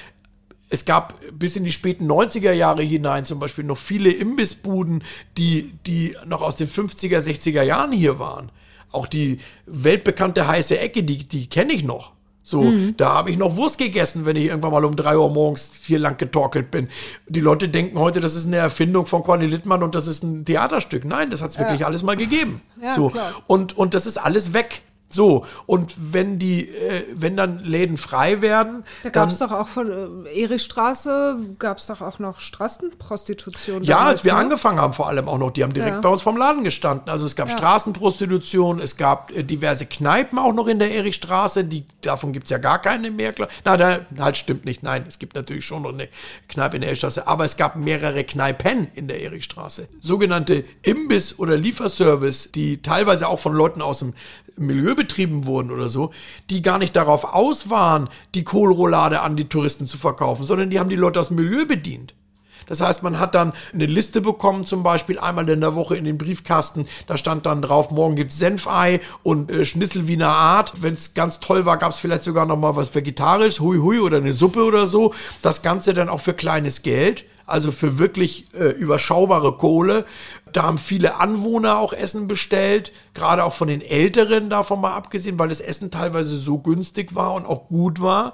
Es gab bis in die späten 90er Jahre hinein zum Beispiel noch viele Imbissbuden, die, die noch aus den 50er, 60er Jahren hier waren. Auch die weltbekannte heiße Ecke, die, die kenne ich noch. So, mhm. da habe ich noch Wurst gegessen, wenn ich irgendwann mal um drei Uhr morgens hier lang getorkelt bin. Die Leute denken heute, das ist eine Erfindung von Conny Littmann und das ist ein Theaterstück. Nein, das hat es wirklich alles mal gegeben. Ja, so. Und, und das ist alles weg. So, und wenn die, äh, wenn dann Läden frei werden. Da gab es doch auch von äh, Erichstraße, gab es doch auch noch Straßenprostitution. Ja, damals, als wir ne? angefangen haben, vor allem auch noch, die haben direkt ja. bei uns vom Laden gestanden. Also es gab ja. Straßenprostitution, es gab äh, diverse Kneipen auch noch in der Erichstraße, die, davon gibt es ja gar keine mehr. Na, da, halt stimmt nicht. Nein, es gibt natürlich schon noch eine Kneipe in der Erichstraße, aber es gab mehrere Kneipen in der Erichstraße. Sogenannte Imbiss- oder Lieferservice, die teilweise auch von Leuten aus dem Milieu betrieben wurden oder so, die gar nicht darauf aus waren, die Kohlroulade an die Touristen zu verkaufen, sondern die haben die Leute aus dem Milieu bedient. Das heißt, man hat dann eine Liste bekommen, zum Beispiel einmal in der Woche in den Briefkasten. Da stand dann drauf, morgen gibt's Senfei und äh, Schnitzel Wiener Art. Wenn es ganz toll war, gab's vielleicht sogar noch mal was Vegetarisches, hui hui oder eine Suppe oder so. Das Ganze dann auch für kleines Geld. Also für wirklich äh, überschaubare Kohle. Da haben viele Anwohner auch Essen bestellt, gerade auch von den Älteren davon mal abgesehen, weil das Essen teilweise so günstig war und auch gut war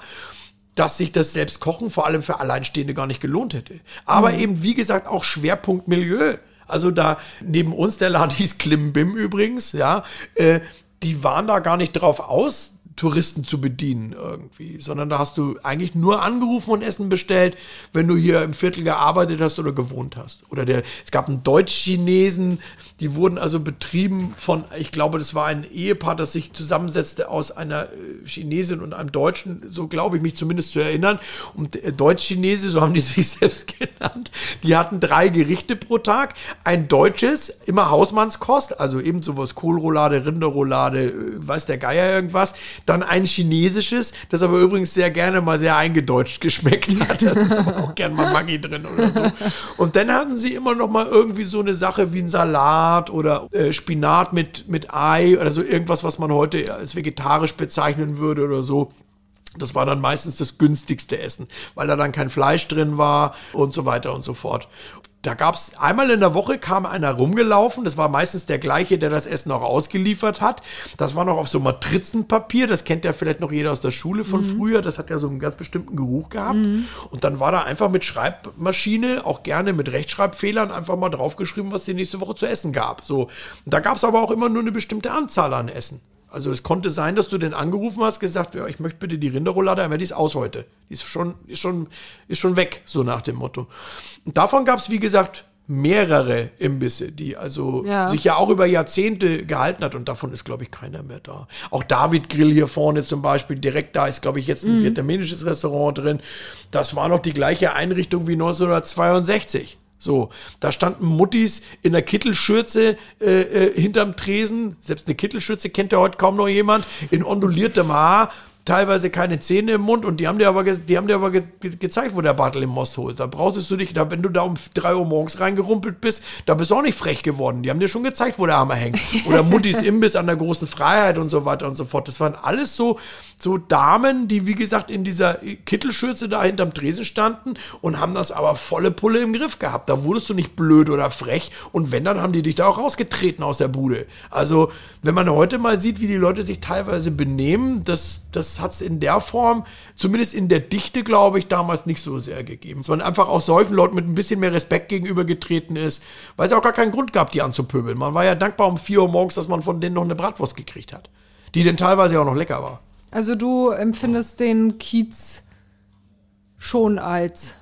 dass sich das Selbstkochen vor allem für Alleinstehende gar nicht gelohnt hätte. Aber mhm. eben, wie gesagt, auch Schwerpunkt Milieu. Also da neben uns, der Laden hieß Klimbim übrigens, ja, äh, die waren da gar nicht drauf aus, Touristen zu bedienen irgendwie, sondern da hast du eigentlich nur angerufen und Essen bestellt, wenn du hier im Viertel gearbeitet hast oder gewohnt hast. Oder der, es gab einen Deutsch-Chinesen, die wurden also betrieben von, ich glaube, das war ein Ehepaar, das sich zusammensetzte aus einer äh, Chinesin und einem Deutschen, so glaube ich mich zumindest zu erinnern. Und äh, Deutsch-Chinese, so haben die sich selbst genannt, die hatten drei Gerichte pro Tag. Ein deutsches, immer Hausmannskost, also eben sowas Kohlroulade, Rinderroulade, äh, weiß der Geier irgendwas. Dann ein chinesisches, das aber übrigens sehr gerne mal sehr eingedeutscht geschmeckt hat. Da ist auch gern mal Maggi drin oder so. Und dann hatten sie immer noch mal irgendwie so eine Sache wie ein Salat Salat oder äh, Spinat mit, mit Ei oder so irgendwas, was man heute als vegetarisch bezeichnen würde oder so. Das war dann meistens das günstigste Essen, weil da dann kein Fleisch drin war und so weiter und so fort da gab es einmal in der Woche kam einer rumgelaufen, das war meistens der gleiche, der das Essen auch ausgeliefert hat. Das war noch auf so Matrizenpapier, das kennt ja vielleicht noch jeder aus der Schule von mhm. früher, das hat ja so einen ganz bestimmten Geruch gehabt. Mhm. Und dann war da einfach mit Schreibmaschine, auch gerne mit Rechtschreibfehlern, einfach mal draufgeschrieben, was die nächste Woche zu essen gab. So. Und da gab es aber auch immer nur eine bestimmte Anzahl an Essen. Also es konnte sein, dass du den angerufen hast, gesagt, ja, ich möchte bitte die Rinderroulade, aber die ist aus heute. Die ist schon, ist schon, ist schon weg, so nach dem Motto. Und davon gab es, wie gesagt, mehrere Imbisse, die also ja. sich ja auch über Jahrzehnte gehalten hat und davon ist, glaube ich, keiner mehr da. Auch David Grill hier vorne zum Beispiel, direkt da ist, glaube ich, jetzt ein mhm. vietnamesisches Restaurant drin. Das war noch die gleiche Einrichtung wie 1962. So, da standen Muttis in der Kittelschürze äh, äh, hinterm Tresen. Selbst eine Kittelschürze kennt ja heute kaum noch jemand. In onduliertem Haar teilweise keine Zähne im Mund und die haben dir aber, die haben dir aber ge gezeigt, wo der Bartel im Most holt. Da brauchst du dich, da, wenn du da um 3 Uhr morgens reingerumpelt bist, da bist du auch nicht frech geworden. Die haben dir schon gezeigt, wo der Hammer hängt. Oder Muttis Imbiss an der großen Freiheit und so weiter und so fort. Das waren alles so, so Damen, die wie gesagt in dieser Kittelschürze da hinterm Tresen standen und haben das aber volle Pulle im Griff gehabt. Da wurdest du nicht blöd oder frech und wenn, dann haben die dich da auch rausgetreten aus der Bude. Also, wenn man heute mal sieht, wie die Leute sich teilweise benehmen, das, das hat es in der Form, zumindest in der Dichte, glaube ich, damals nicht so sehr gegeben. Dass man einfach auch solchen Leuten mit ein bisschen mehr Respekt gegenübergetreten ist, weil es auch gar keinen Grund gab, die anzupöbeln. Man war ja dankbar um 4 Uhr morgens, dass man von denen noch eine Bratwurst gekriegt hat, die denn teilweise auch noch lecker war. Also du empfindest den Kiez schon als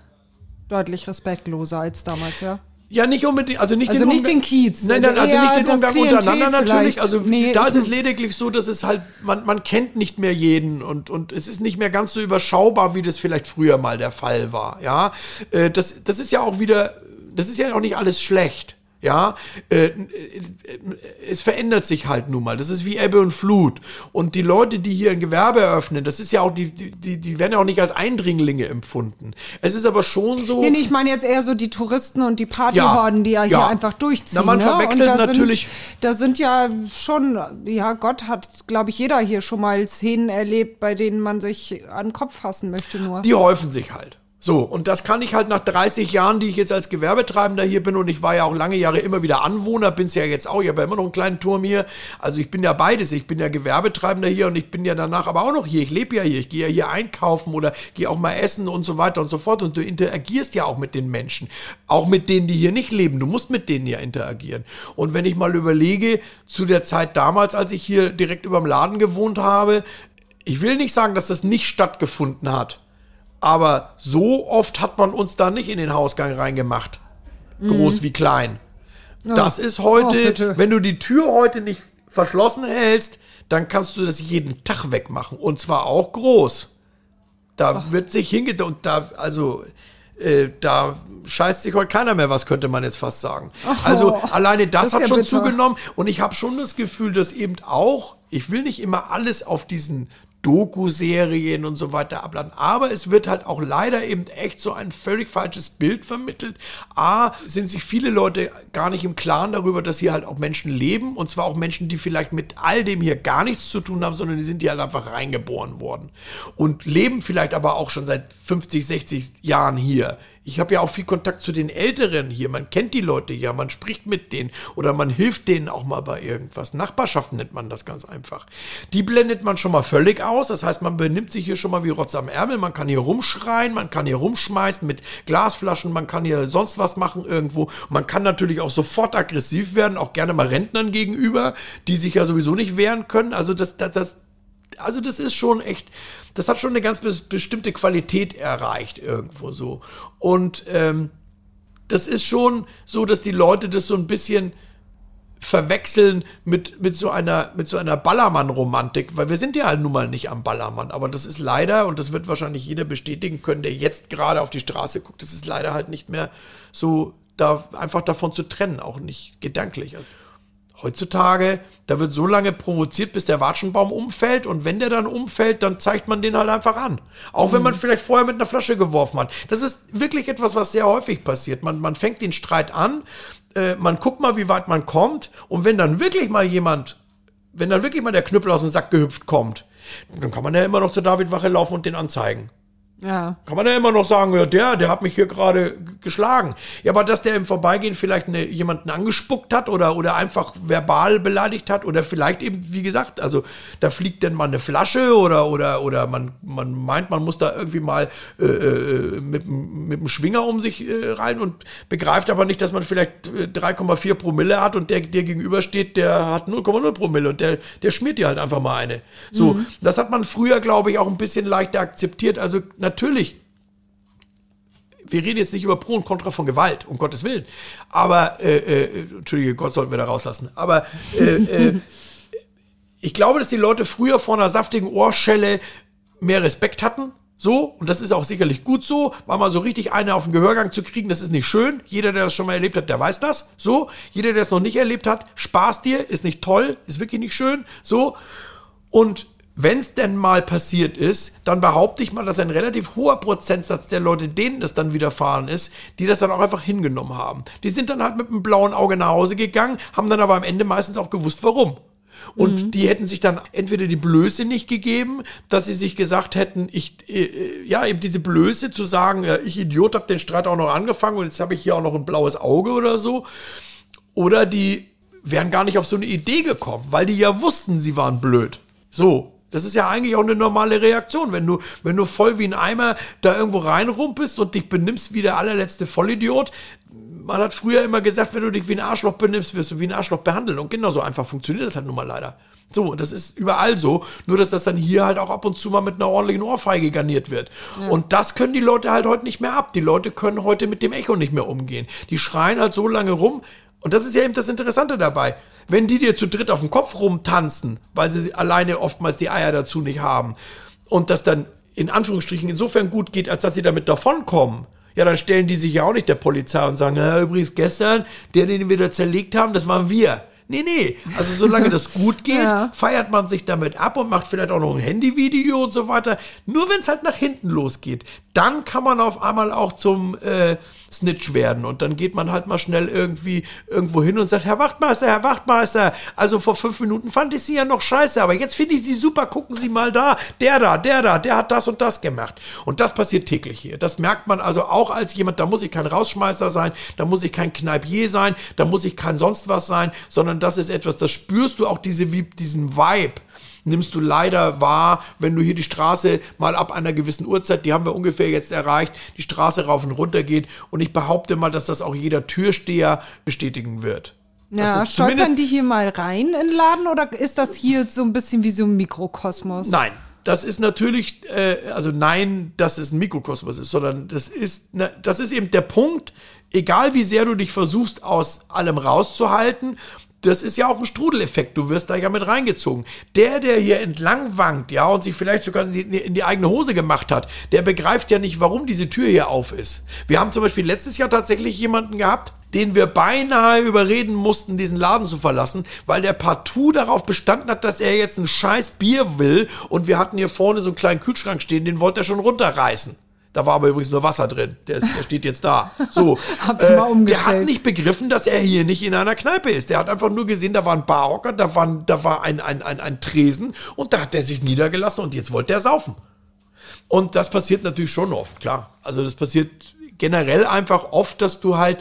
deutlich respektloser als damals, ja? Ja, nicht unbedingt, also nicht, also den, nicht den Kiez. Nein, nein, also nicht den Umgang untereinander natürlich. Also nee, da ist es lediglich so, dass es halt, man, man kennt nicht mehr jeden und, und es ist nicht mehr ganz so überschaubar, wie das vielleicht früher mal der Fall war. Ja, äh, das, das ist ja auch wieder, das ist ja auch nicht alles schlecht. Ja, äh, es verändert sich halt nun mal. Das ist wie Ebbe und Flut. Und die Leute, die hier ein Gewerbe eröffnen, das ist ja auch, die, die, die werden ja auch nicht als Eindringlinge empfunden. Es ist aber schon so. Nee, nee ich meine jetzt eher so die Touristen und die Partyhorden, ja, die ja, ja, hier einfach durchziehen. Na, man ne? verwechselt da natürlich. Sind, da sind ja schon, ja, Gott hat, glaube ich, jeder hier schon mal Szenen erlebt, bei denen man sich an den Kopf fassen möchte nur. Die häufen sich halt. So, und das kann ich halt nach 30 Jahren, die ich jetzt als Gewerbetreibender hier bin und ich war ja auch lange Jahre immer wieder Anwohner, bin's ja jetzt auch, ich habe ja immer noch einen kleinen Turm hier. Also ich bin ja beides, ich bin ja Gewerbetreibender hier und ich bin ja danach aber auch noch hier. Ich lebe ja hier, ich gehe ja hier einkaufen oder gehe auch mal essen und so weiter und so fort und du interagierst ja auch mit den Menschen, auch mit denen, die hier nicht leben. Du musst mit denen ja interagieren. Und wenn ich mal überlege, zu der Zeit damals, als ich hier direkt über dem Laden gewohnt habe, ich will nicht sagen, dass das nicht stattgefunden hat aber so oft hat man uns da nicht in den Hausgang reingemacht. Groß mhm. wie klein. Oh. Das ist heute, oh, wenn du die Tür heute nicht verschlossen hältst, dann kannst du das jeden Tag wegmachen. Und zwar auch groß. Da oh. wird sich hingeht und da, also, äh, da scheißt sich heute keiner mehr was, könnte man jetzt fast sagen. Also alleine das, das hat ja schon bitter. zugenommen und ich habe schon das Gefühl, dass eben auch, ich will nicht immer alles auf diesen Doku-Serien und so weiter abladen. Aber es wird halt auch leider eben echt so ein völlig falsches Bild vermittelt. A, sind sich viele Leute gar nicht im Klaren darüber, dass hier halt auch Menschen leben. Und zwar auch Menschen, die vielleicht mit all dem hier gar nichts zu tun haben, sondern die sind hier halt einfach reingeboren worden. Und leben vielleicht aber auch schon seit 50, 60 Jahren hier ich habe ja auch viel Kontakt zu den Älteren hier. Man kennt die Leute ja, man spricht mit denen oder man hilft denen auch mal bei irgendwas. Nachbarschaft nennt man das ganz einfach. Die blendet man schon mal völlig aus. Das heißt, man benimmt sich hier schon mal wie Rotz am Ärmel. Man kann hier rumschreien, man kann hier rumschmeißen mit Glasflaschen, man kann hier sonst was machen irgendwo. Man kann natürlich auch sofort aggressiv werden, auch gerne mal Rentnern gegenüber, die sich ja sowieso nicht wehren können. Also das, das, das also das ist schon echt, das hat schon eine ganz bestimmte Qualität erreicht irgendwo so. Und ähm, das ist schon so, dass die Leute das so ein bisschen verwechseln mit, mit so einer, mit so einer Ballermann-Romantik, weil wir sind ja halt nun mal nicht am Ballermann, aber das ist leider, und das wird wahrscheinlich jeder bestätigen können, der jetzt gerade auf die Straße guckt, das ist leider halt nicht mehr so da einfach davon zu trennen, auch nicht gedanklich. Heutzutage, da wird so lange provoziert, bis der Watschenbaum umfällt und wenn der dann umfällt, dann zeigt man den halt einfach an. Auch mhm. wenn man vielleicht vorher mit einer Flasche geworfen hat. Das ist wirklich etwas, was sehr häufig passiert. Man, man fängt den Streit an, äh, man guckt mal, wie weit man kommt und wenn dann wirklich mal jemand, wenn dann wirklich mal der Knüppel aus dem Sack gehüpft kommt, dann kann man ja immer noch zur Davidwache laufen und den anzeigen. Ja. Kann man ja immer noch sagen, ja, der, der hat mich hier gerade geschlagen. Ja, aber dass der im Vorbeigehen vielleicht eine, jemanden angespuckt hat oder, oder einfach verbal beleidigt hat oder vielleicht eben, wie gesagt, also da fliegt dann mal eine Flasche oder, oder, oder man, man meint, man muss da irgendwie mal äh, äh mit, mit dem Schwinger um sich äh, rein und begreift aber nicht, dass man vielleicht 3,4 äh, Promille hat und der, der gegenübersteht, der hat 0,0 Promille und der, der schmiert dir halt einfach mal eine. So, mhm. das hat man früher, glaube ich, auch ein bisschen leichter akzeptiert. Also, natürlich, wir reden jetzt nicht über Pro und Contra von Gewalt, um Gottes Willen. Aber, äh, äh, Entschuldige, Gott sollten wir da rauslassen. Aber äh, äh, ich glaube, dass die Leute früher vor einer saftigen Ohrschelle mehr Respekt hatten. So, und das ist auch sicherlich gut so, weil mal so richtig eine auf den Gehörgang zu kriegen, das ist nicht schön. Jeder, der das schon mal erlebt hat, der weiß das. So, jeder, der es noch nicht erlebt hat, Spaß dir, ist nicht toll, ist wirklich nicht schön. So, und wenn es denn mal passiert ist, dann behaupte ich mal, dass ein relativ hoher Prozentsatz der Leute, denen das dann widerfahren ist, die das dann auch einfach hingenommen haben. Die sind dann halt mit einem blauen Auge nach Hause gegangen, haben dann aber am Ende meistens auch gewusst, warum. Und mhm. die hätten sich dann entweder die Blöße nicht gegeben, dass sie sich gesagt hätten, ich, äh, äh ja, eben diese Blöße zu sagen, ja, ich Idiot habe den Streit auch noch angefangen und jetzt habe ich hier auch noch ein blaues Auge oder so. Oder die wären gar nicht auf so eine Idee gekommen, weil die ja wussten, sie waren blöd. So, das ist ja eigentlich auch eine normale Reaktion. Wenn du, wenn du voll wie ein Eimer da irgendwo reinrumpelst und dich benimmst wie der allerletzte Vollidiot, man hat früher immer gesagt, wenn du dich wie ein Arschloch benimmst, wirst du wie ein Arschloch behandelt. Und genauso einfach funktioniert das halt nun mal leider. So, das ist überall so. Nur, dass das dann hier halt auch ab und zu mal mit einer ordentlichen Ohrfeige garniert wird. Ja. Und das können die Leute halt heute nicht mehr ab. Die Leute können heute mit dem Echo nicht mehr umgehen. Die schreien halt so lange rum. Und das ist ja eben das Interessante dabei wenn die dir zu dritt auf dem Kopf rumtanzen, weil sie alleine oftmals die Eier dazu nicht haben und das dann in Anführungsstrichen insofern gut geht, als dass sie damit davonkommen, ja, dann stellen die sich ja auch nicht der Polizei und sagen, ja, übrigens gestern, der, den wir da zerlegt haben, das waren wir. Nee, nee. Also solange das gut geht, ja. feiert man sich damit ab und macht vielleicht auch noch ein Handyvideo und so weiter. Nur wenn es halt nach hinten losgeht, dann kann man auf einmal auch zum äh, Snitch werden. Und dann geht man halt mal schnell irgendwie irgendwo hin und sagt, Herr Wachtmeister, Herr Wachtmeister, also vor fünf Minuten fand ich Sie ja noch scheiße, aber jetzt finde ich Sie super, gucken Sie mal da, der da, der da, der hat das und das gemacht. Und das passiert täglich hier. Das merkt man also auch als jemand, da muss ich kein Rausschmeißer sein, da muss ich kein Kneipier sein, da muss ich kein sonst was sein, sondern das ist etwas, das spürst du auch diese, diesen Vibe nimmst du leider wahr, wenn du hier die Straße mal ab einer gewissen Uhrzeit, die haben wir ungefähr jetzt erreicht, die Straße rauf und runter geht. Und ich behaupte mal, dass das auch jeder Türsteher bestätigen wird. Ja, stolpern die hier mal rein in den Laden oder ist das hier so ein bisschen wie so ein Mikrokosmos? Nein, das ist natürlich, äh, also nein, dass es ein Mikrokosmos ist, sondern das ist, ne, das ist eben der Punkt, egal wie sehr du dich versuchst, aus allem rauszuhalten, das ist ja auch ein Strudeleffekt. Du wirst da ja mit reingezogen. Der, der hier entlang wankt, ja, und sich vielleicht sogar in die, in die, eigene Hose gemacht hat, der begreift ja nicht, warum diese Tür hier auf ist. Wir haben zum Beispiel letztes Jahr tatsächlich jemanden gehabt, den wir beinahe überreden mussten, diesen Laden zu verlassen, weil der partout darauf bestanden hat, dass er jetzt ein scheiß Bier will. Und wir hatten hier vorne so einen kleinen Kühlschrank stehen, den wollte er schon runterreißen. Da war aber übrigens nur Wasser drin. Der, der steht jetzt da. So. Habt ihr mal äh, der hat nicht begriffen, dass er hier nicht in einer Kneipe ist. Der hat einfach nur gesehen, da war ein Barhocker, da war, da war ein, ein, ein, ein Tresen und da hat er sich niedergelassen und jetzt wollte er saufen. Und das passiert natürlich schon oft, klar. Also das passiert generell einfach oft, dass du halt,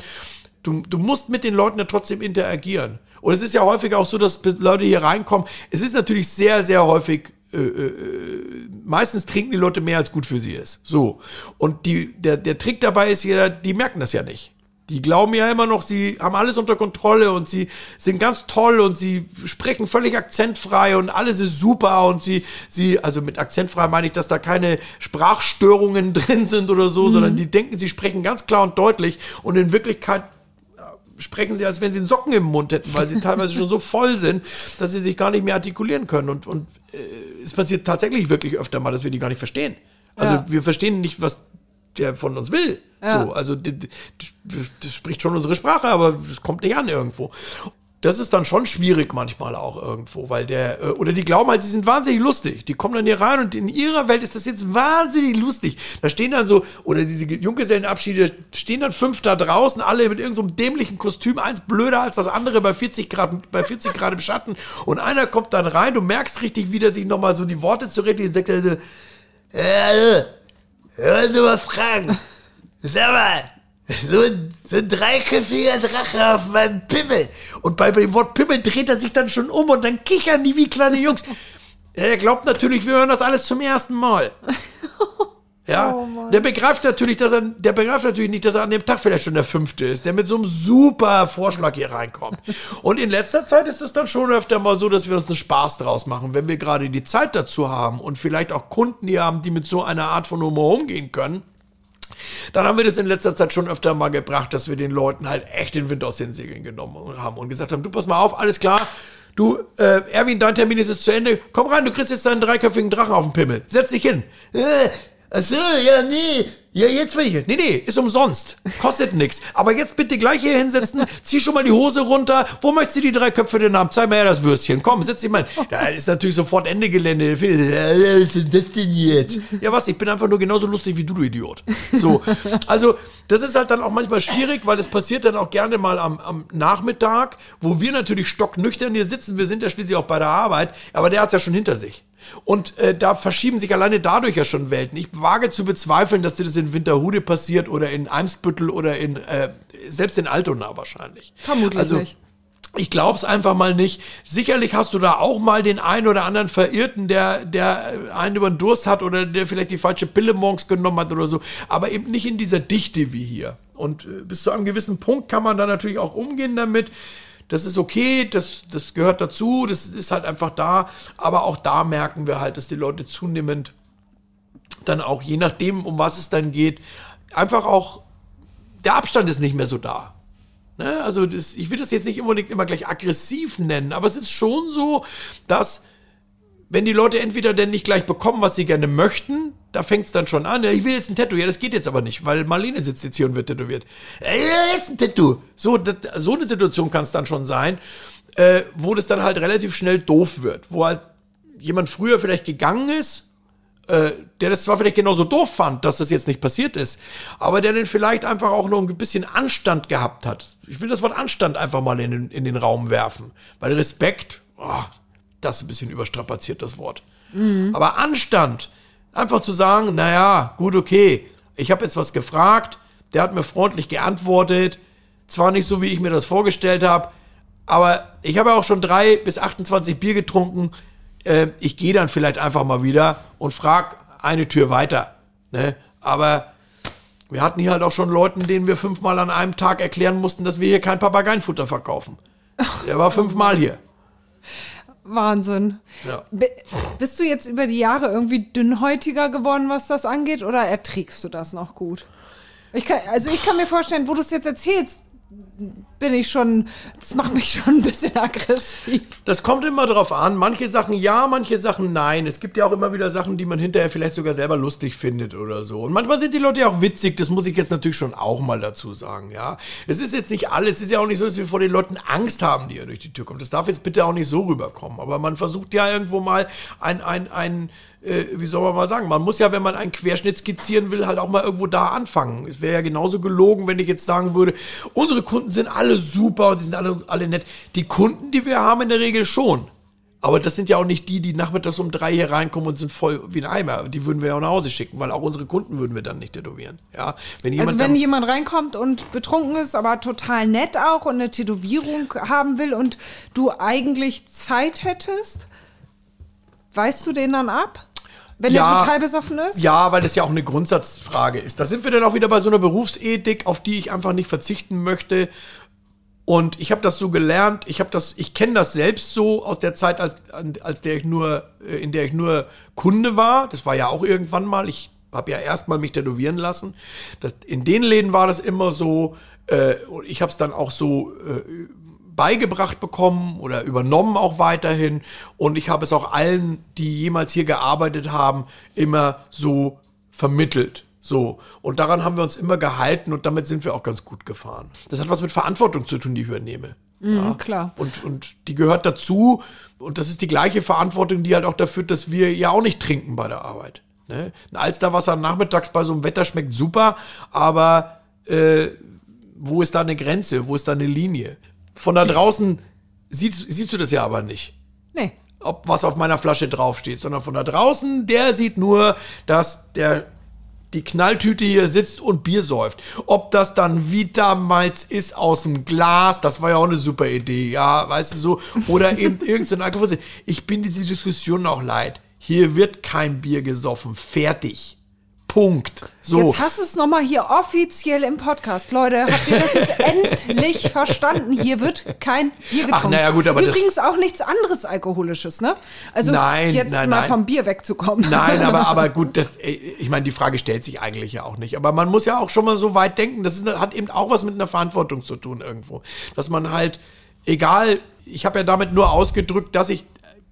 du, du musst mit den Leuten ja trotzdem interagieren. Und es ist ja häufig auch so, dass Leute hier reinkommen. Es ist natürlich sehr, sehr häufig äh, äh, meistens trinken die Leute mehr, als gut für sie ist. So. Und die, der, der Trick dabei ist ja, die merken das ja nicht. Die glauben ja immer noch, sie haben alles unter Kontrolle und sie sind ganz toll und sie sprechen völlig akzentfrei und alles ist super und sie, sie, also mit akzentfrei meine ich, dass da keine Sprachstörungen drin sind oder so, mhm. sondern die denken, sie sprechen ganz klar und deutlich und in Wirklichkeit sprechen sie, als wenn sie einen Socken im Mund hätten, weil sie teilweise schon so voll sind, dass sie sich gar nicht mehr artikulieren können. Und, und äh, es passiert tatsächlich wirklich öfter mal, dass wir die gar nicht verstehen. Also ja. wir verstehen nicht, was der von uns will. Ja. So, also das, das spricht schon unsere Sprache, aber es kommt nicht an irgendwo das ist dann schon schwierig manchmal auch irgendwo, weil der, äh, oder die glauben halt, sie sind wahnsinnig lustig. Die kommen dann hier rein und in ihrer Welt ist das jetzt wahnsinnig lustig. Da stehen dann so, oder diese Junggesellenabschiede, stehen dann fünf da draußen, alle mit irgendeinem so dämlichen Kostüm, eins blöder als das andere bei 40 Grad, bei 40 Grad im Schatten. Und einer kommt dann rein, du merkst richtig, wie der sich nochmal so die Worte zurecht, sagt er so, äh, hör mal fragen. Sag mal, so ein, so ein dreiköpfiger Drache auf meinem Pimmel. Und bei dem Wort Pimmel dreht er sich dann schon um und dann kichern die wie kleine Jungs. Er glaubt natürlich, wir hören das alles zum ersten Mal. Ja, oh der begreift natürlich, dass er, der begreift natürlich nicht, dass er an dem Tag vielleicht schon der fünfte ist, der mit so einem super Vorschlag hier reinkommt. Und in letzter Zeit ist es dann schon öfter mal so, dass wir uns einen Spaß draus machen, wenn wir gerade die Zeit dazu haben und vielleicht auch Kunden hier haben, die mit so einer Art von Humor umgehen können dann haben wir das in letzter Zeit schon öfter mal gebracht, dass wir den Leuten halt echt den Wind aus den Segeln genommen haben und gesagt haben, du pass mal auf, alles klar, du, äh, Erwin, dein Termin ist jetzt zu Ende, komm rein, du kriegst jetzt deinen dreiköpfigen Drachen auf den Pimmel, setz dich hin. Äh, Achso, ja, nee. Ja, jetzt will ich. Nee, nee, ist umsonst. Kostet nix. Aber jetzt bitte gleich hier hinsetzen, zieh schon mal die Hose runter. Wo möchtest du die drei Köpfe denn haben? Zeig mir her das Würstchen. Komm, setz dich mal. Da ist natürlich sofort Ende Gelände. Was ist das denn jetzt? Ja, was? Ich bin einfach nur genauso lustig wie du, du Idiot. So. Also, das ist halt dann auch manchmal schwierig, weil es passiert dann auch gerne mal am, am Nachmittag, wo wir natürlich stocknüchtern hier sitzen. Wir sind ja schließlich auch bei der Arbeit. Aber der hat's ja schon hinter sich. Und äh, da verschieben sich alleine dadurch ja schon Welten. Ich wage zu bezweifeln, dass dir das in Winterhude passiert oder in Eimsbüttel oder in, äh, selbst in Altona wahrscheinlich. Vermutlich also, nicht. Ich glaub's einfach mal nicht. Sicherlich hast du da auch mal den einen oder anderen Verirrten, der, der einen über den Durst hat oder der vielleicht die falsche Pille morgens genommen hat oder so. Aber eben nicht in dieser Dichte wie hier. Und äh, bis zu einem gewissen Punkt kann man da natürlich auch umgehen damit. Das ist okay, das, das gehört dazu, das ist halt einfach da. Aber auch da merken wir halt, dass die Leute zunehmend dann auch, je nachdem, um was es dann geht, einfach auch, der Abstand ist nicht mehr so da. Ne? Also das, ich will das jetzt nicht unbedingt immer gleich aggressiv nennen, aber es ist schon so, dass wenn die Leute entweder denn nicht gleich bekommen, was sie gerne möchten, da fängt es dann schon an. Ja, ich will jetzt ein Tattoo. Ja, das geht jetzt aber nicht, weil Marlene sitzt jetzt hier und wird tätowiert. Ja, jetzt ein Tattoo. So, das, so eine Situation kann es dann schon sein, äh, wo das dann halt relativ schnell doof wird. Wo halt jemand früher vielleicht gegangen ist, äh, der das zwar vielleicht genauso doof fand, dass das jetzt nicht passiert ist, aber der dann vielleicht einfach auch noch ein bisschen Anstand gehabt hat. Ich will das Wort Anstand einfach mal in den, in den Raum werfen. Weil Respekt, oh, das ist ein bisschen überstrapaziert, das Wort. Mhm. Aber Anstand, einfach zu sagen, naja, gut, okay, ich habe jetzt was gefragt, der hat mir freundlich geantwortet, zwar nicht so, wie ich mir das vorgestellt habe, aber ich habe auch schon drei bis 28 Bier getrunken. Äh, ich gehe dann vielleicht einfach mal wieder und frage eine Tür weiter. Ne? Aber wir hatten hier halt auch schon Leuten, denen wir fünfmal an einem Tag erklären mussten, dass wir hier kein Papageienfutter verkaufen. Der war fünfmal hier. Wahnsinn. Ja. Bist du jetzt über die Jahre irgendwie dünnhäutiger geworden, was das angeht, oder erträgst du das noch gut? Ich kann, also ich kann mir vorstellen, wo du es jetzt erzählst, bin ich schon, das macht mich schon ein bisschen aggressiv. Das kommt immer drauf an. Manche Sachen ja, manche Sachen nein. Es gibt ja auch immer wieder Sachen, die man hinterher vielleicht sogar selber lustig findet oder so. Und manchmal sind die Leute ja auch witzig. Das muss ich jetzt natürlich schon auch mal dazu sagen, ja. Es ist jetzt nicht alles. Es ist ja auch nicht so, dass wir vor den Leuten Angst haben, die ja durch die Tür kommen. Das darf jetzt bitte auch nicht so rüberkommen. Aber man versucht ja irgendwo mal ein, ein, ein, äh, wie soll man mal sagen, man muss ja, wenn man einen Querschnitt skizzieren will, halt auch mal irgendwo da anfangen. Es wäre ja genauso gelogen, wenn ich jetzt sagen würde, unsere Kunden sind alle super und die sind alle, alle nett. Die Kunden, die wir haben, in der Regel schon. Aber das sind ja auch nicht die, die nachmittags um drei hier reinkommen und sind voll wie ein Eimer. Die würden wir ja auch nach Hause schicken, weil auch unsere Kunden würden wir dann nicht tätowieren. Ja, wenn jemand also wenn jemand reinkommt und betrunken ist, aber total nett auch und eine Tätowierung haben will und du eigentlich Zeit hättest, weißt du den dann ab? Wenn ja, er total besoffen ist? Ja, weil das ja auch eine Grundsatzfrage ist. Da sind wir dann auch wieder bei so einer Berufsethik, auf die ich einfach nicht verzichten möchte. Und ich habe das so gelernt, ich habe das, ich kenne das selbst so aus der Zeit, als, als der ich nur, äh, in der ich nur Kunde war. Das war ja auch irgendwann mal. Ich habe ja erstmal mich tätowieren lassen. Das, in den Läden war das immer so. Äh, ich habe es dann auch so äh, beigebracht bekommen oder übernommen auch weiterhin. Und ich habe es auch allen, die jemals hier gearbeitet haben, immer so vermittelt. So. Und daran haben wir uns immer gehalten und damit sind wir auch ganz gut gefahren. Das hat was mit Verantwortung zu tun, die ich übernehme. Mhm, ja, klar. Und, und die gehört dazu. Und das ist die gleiche Verantwortung, die halt auch dafür, dass wir ja auch nicht trinken bei der Arbeit. Ne? Ein Alsterwasser nachmittags bei so einem Wetter schmeckt super, aber äh, wo ist da eine Grenze? Wo ist da eine Linie? Von da draußen siehst, siehst du das ja aber nicht. Nee. Ob was auf meiner Flasche draufsteht, sondern von da draußen, der sieht nur, dass der die Knalltüte hier sitzt und Bier säuft. Ob das dann Vitamalz ist aus dem Glas, das war ja auch eine super Idee, ja, weißt du so, oder eben irgendein Alkohol. Ich bin diese Diskussion auch leid. Hier wird kein Bier gesoffen, fertig. Punkt. So. Jetzt hast du es nochmal hier offiziell im Podcast. Leute, habt ihr das jetzt endlich verstanden? Hier wird kein Bier getrunken. Ach, naja, gut, aber Übrigens auch nichts anderes Alkoholisches, ne? Also nein, jetzt nein, mal nein. vom Bier wegzukommen. Nein, aber, aber gut, das, äh, ich meine, die Frage stellt sich eigentlich ja auch nicht. Aber man muss ja auch schon mal so weit denken. Das ist, hat eben auch was mit einer Verantwortung zu tun irgendwo. Dass man halt, egal, ich habe ja damit nur ausgedrückt, dass ich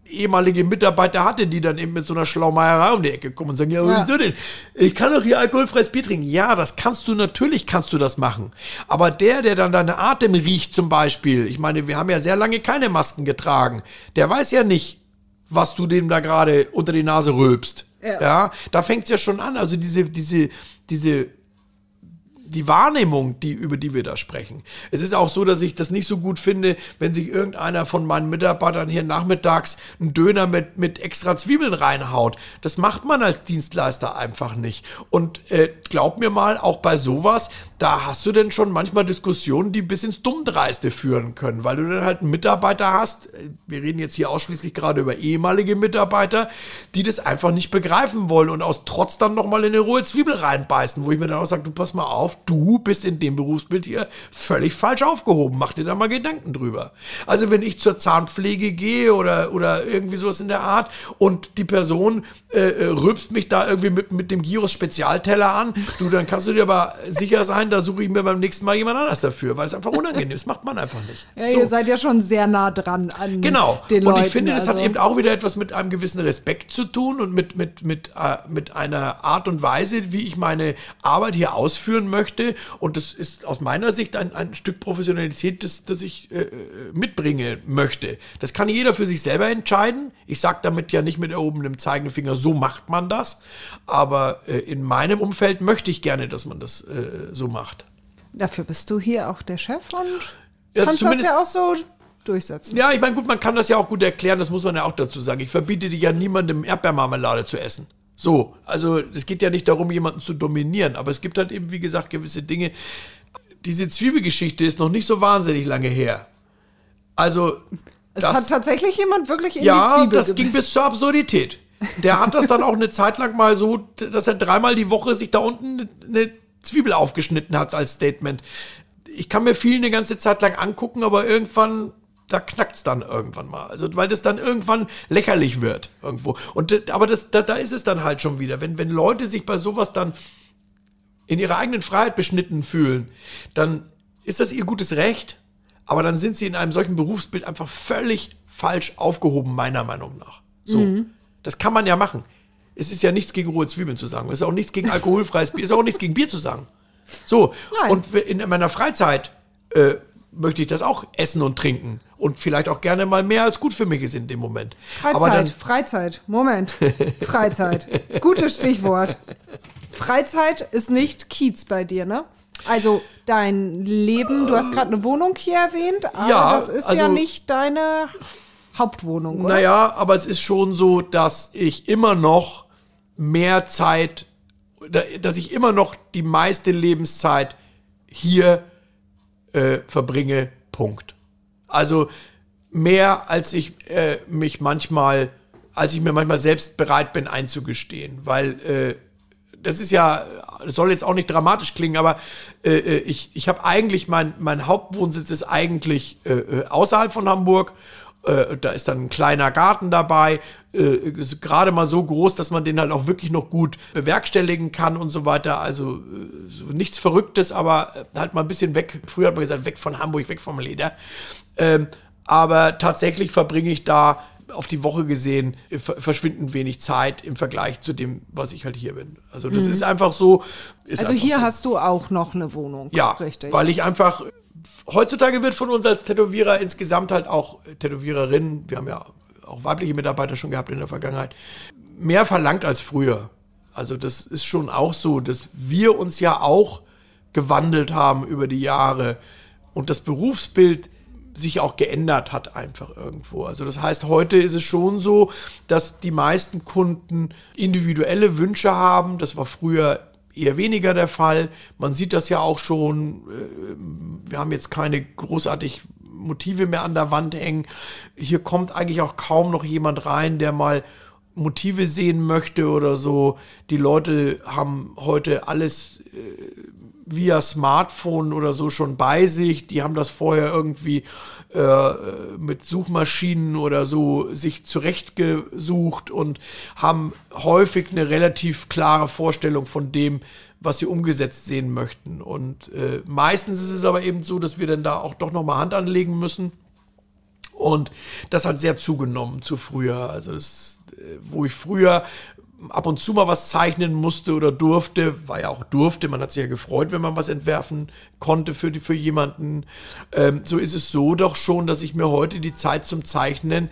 ehemalige Mitarbeiter hatte, die dann eben mit so einer Schlaumeierei um die Ecke kommen und sagen, ja, ja. wieso denn? Ich kann doch hier alkoholfreies Bier trinken. Ja, das kannst du, natürlich kannst du das machen. Aber der, der dann deine Atem riecht zum Beispiel, ich meine, wir haben ja sehr lange keine Masken getragen, der weiß ja nicht, was du dem da gerade unter die Nase rülpst. Ja, ja da fängt's ja schon an. Also diese, diese, diese die Wahrnehmung, die, über die wir da sprechen. Es ist auch so, dass ich das nicht so gut finde, wenn sich irgendeiner von meinen Mitarbeitern hier nachmittags einen Döner mit, mit extra Zwiebeln reinhaut. Das macht man als Dienstleister einfach nicht. Und äh, glaub mir mal, auch bei sowas, da hast du denn schon manchmal Diskussionen, die bis ins Dummdreiste führen können, weil du dann halt einen Mitarbeiter hast, äh, wir reden jetzt hier ausschließlich gerade über ehemalige Mitarbeiter, die das einfach nicht begreifen wollen und aus Trotz dann nochmal in eine rohe Zwiebel reinbeißen, wo ich mir dann auch sage, du pass mal auf, du bist in dem Berufsbild hier völlig falsch aufgehoben. Mach dir da mal Gedanken drüber. Also wenn ich zur Zahnpflege gehe oder, oder irgendwie sowas in der Art und die Person äh, äh rülpst mich da irgendwie mit, mit dem Gyros Spezialteller an, du, dann kannst du dir aber sicher sein, da suche ich mir beim nächsten Mal jemand anders dafür, weil es einfach unangenehm ist. Macht man einfach nicht. Ja, so. ihr seid ja schon sehr nah dran an genau. den Leuten. Und ich finde, das also. hat eben auch wieder etwas mit einem gewissen Respekt zu tun und mit, mit, mit, äh, mit einer Art und Weise, wie ich meine Arbeit hier ausführen möchte. Und das ist aus meiner Sicht ein, ein Stück Professionalität, das, das ich äh, mitbringen möchte. Das kann jeder für sich selber entscheiden. Ich sage damit ja nicht mit erhobenem Zeigefinger, so macht man das. Aber äh, in meinem Umfeld möchte ich gerne, dass man das äh, so macht. Dafür bist du hier auch der Chef und ja, kannst das ja auch so durchsetzen. Ja, ich meine, gut, man kann das ja auch gut erklären, das muss man ja auch dazu sagen. Ich verbiete dir ja niemandem Erdbeermarmelade zu essen. So, also es geht ja nicht darum, jemanden zu dominieren, aber es gibt halt eben, wie gesagt, gewisse Dinge. Diese Zwiebelgeschichte ist noch nicht so wahnsinnig lange her. Also. Es das, hat tatsächlich jemand wirklich in ja, die Zwiebel Ja, das gebissen. ging bis zur Absurdität. Der hat das dann auch eine Zeit lang mal so, dass er dreimal die Woche sich da unten eine Zwiebel aufgeschnitten hat als Statement. Ich kann mir viel eine ganze Zeit lang angucken, aber irgendwann da knackt's dann irgendwann mal. Also, weil das dann irgendwann lächerlich wird irgendwo. Und aber das, da, da ist es dann halt schon wieder. Wenn, wenn Leute sich bei sowas dann in ihrer eigenen Freiheit beschnitten fühlen, dann ist das ihr gutes Recht. Aber dann sind sie in einem solchen Berufsbild einfach völlig falsch aufgehoben, meiner Meinung nach. So. Mhm. Das kann man ja machen. Es ist ja nichts gegen rohe Zwiebeln zu sagen. Es ist auch nichts gegen alkoholfreies Bier. Es ist auch nichts gegen Bier zu sagen. So. Nein. Und in meiner Freizeit äh, möchte ich das auch essen und trinken. Und vielleicht auch gerne mal mehr als gut für mich ist in dem Moment. Freizeit, Freizeit, Moment. Freizeit. Gutes Stichwort. Freizeit ist nicht Kiez bei dir, ne? Also dein Leben, du hast gerade eine Wohnung hier erwähnt, aber ja, das ist also, ja nicht deine Hauptwohnung, oder? Naja, aber es ist schon so, dass ich immer noch mehr Zeit, dass ich immer noch die meiste Lebenszeit hier äh, verbringe. Punkt. Also mehr als ich äh, mich manchmal, als ich mir manchmal selbst bereit bin einzugestehen, weil äh, das ist ja, das soll jetzt auch nicht dramatisch klingen, aber äh, äh ich, ich habe eigentlich, mein, mein Hauptwohnsitz ist eigentlich äh, äh außerhalb von Hamburg. Äh, da ist dann ein kleiner Garten dabei, äh, gerade mal so groß, dass man den halt auch wirklich noch gut bewerkstelligen kann und so weiter. Also so nichts Verrücktes, aber halt mal ein bisschen weg. Früher hat man gesagt, weg von Hamburg, weg vom Leder. Ähm, aber tatsächlich verbringe ich da auf die Woche gesehen verschwindend wenig Zeit im Vergleich zu dem, was ich halt hier bin. Also das mhm. ist einfach so. Ist also hier so. hast du auch noch eine Wohnung. Ja, richtig. Weil ich einfach heutzutage wird von uns als Tätowierer insgesamt halt auch Tätowiererinnen, wir haben ja auch weibliche Mitarbeiter schon gehabt in der Vergangenheit, mehr verlangt als früher. Also das ist schon auch so, dass wir uns ja auch gewandelt haben über die Jahre und das Berufsbild sich auch geändert hat einfach irgendwo. Also das heißt, heute ist es schon so, dass die meisten Kunden individuelle Wünsche haben. Das war früher eher weniger der Fall. Man sieht das ja auch schon. Äh, wir haben jetzt keine großartig Motive mehr an der Wand hängen. Hier kommt eigentlich auch kaum noch jemand rein, der mal Motive sehen möchte oder so. Die Leute haben heute alles äh, via Smartphone oder so schon bei sich. Die haben das vorher irgendwie äh, mit Suchmaschinen oder so sich zurechtgesucht und haben häufig eine relativ klare Vorstellung von dem, was sie umgesetzt sehen möchten. Und äh, meistens ist es aber eben so, dass wir dann da auch doch nochmal Hand anlegen müssen. Und das hat sehr zugenommen zu früher. Also das, äh, wo ich früher ab und zu mal was zeichnen musste oder durfte, war ja auch durfte, man hat sich ja gefreut, wenn man was entwerfen konnte für, die, für jemanden. Ähm, so ist es so doch schon, dass ich mir heute die Zeit zum Zeichnen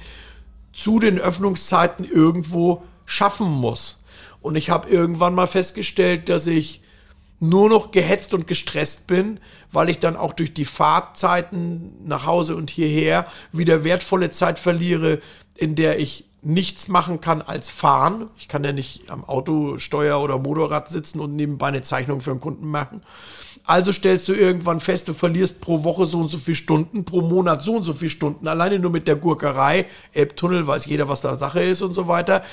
zu den Öffnungszeiten irgendwo schaffen muss. Und ich habe irgendwann mal festgestellt, dass ich nur noch gehetzt und gestresst bin, weil ich dann auch durch die Fahrtzeiten nach Hause und hierher wieder wertvolle Zeit verliere, in der ich nichts machen kann als fahren. Ich kann ja nicht am Auto, Steuer oder Motorrad sitzen und nebenbei eine Zeichnung für einen Kunden machen. Also stellst du irgendwann fest, du verlierst pro Woche so und so viele Stunden, pro Monat so und so viele Stunden, alleine nur mit der Gurkerei. Elbtunnel weiß jeder, was da Sache ist und so weiter.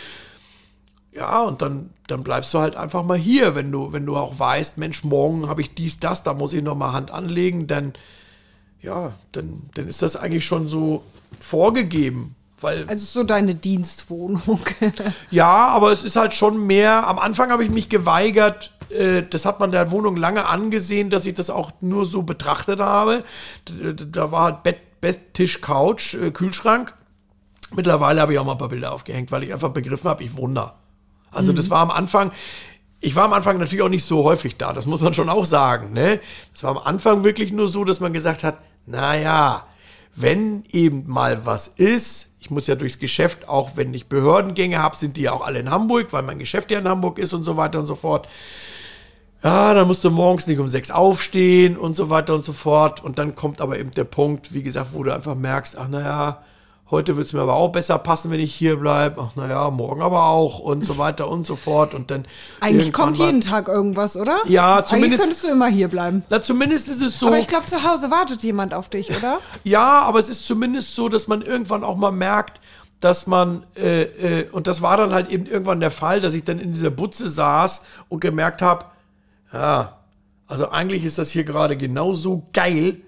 Ja, und dann, dann bleibst du halt einfach mal hier, wenn du, wenn du auch weißt, Mensch, morgen habe ich dies, das, da muss ich nochmal Hand anlegen, dann, ja, dann, dann ist das eigentlich schon so vorgegeben. Weil, also so deine Dienstwohnung. ja, aber es ist halt schon mehr. Am Anfang habe ich mich geweigert, äh, das hat man der Wohnung lange angesehen, dass ich das auch nur so betrachtet habe. Da war halt Bett, Bett Tisch, Couch, äh, Kühlschrank. Mittlerweile habe ich auch mal ein paar Bilder aufgehängt, weil ich einfach begriffen habe, ich wunder. Also mhm. das war am Anfang, ich war am Anfang natürlich auch nicht so häufig da, das muss man schon auch sagen. Ne? Das war am Anfang wirklich nur so, dass man gesagt hat, naja, wenn eben mal was ist, ich muss ja durchs Geschäft, auch wenn ich Behördengänge habe, sind die ja auch alle in Hamburg, weil mein Geschäft ja in Hamburg ist und so weiter und so fort. Ja, dann musst du morgens nicht um sechs aufstehen und so weiter und so fort. Und dann kommt aber eben der Punkt, wie gesagt, wo du einfach merkst, ach naja, heute wird es mir aber auch besser passen, wenn ich hier bleibe. Ach naja, morgen aber auch und so weiter und so fort. Und dann. Eigentlich kommt jeden Tag irgendwas, oder? Ja, zumindest. Eigentlich könntest du immer hier bleiben. Na, zumindest ist es so. Aber ich glaube, zu Hause wartet jemand auf dich, oder? ja, aber es ist zumindest so, dass man irgendwann auch mal merkt, dass man, äh, äh, und das war dann halt eben irgendwann der Fall, dass ich dann in dieser Butze saß und gemerkt habe, ja, also eigentlich ist das hier gerade genauso geil,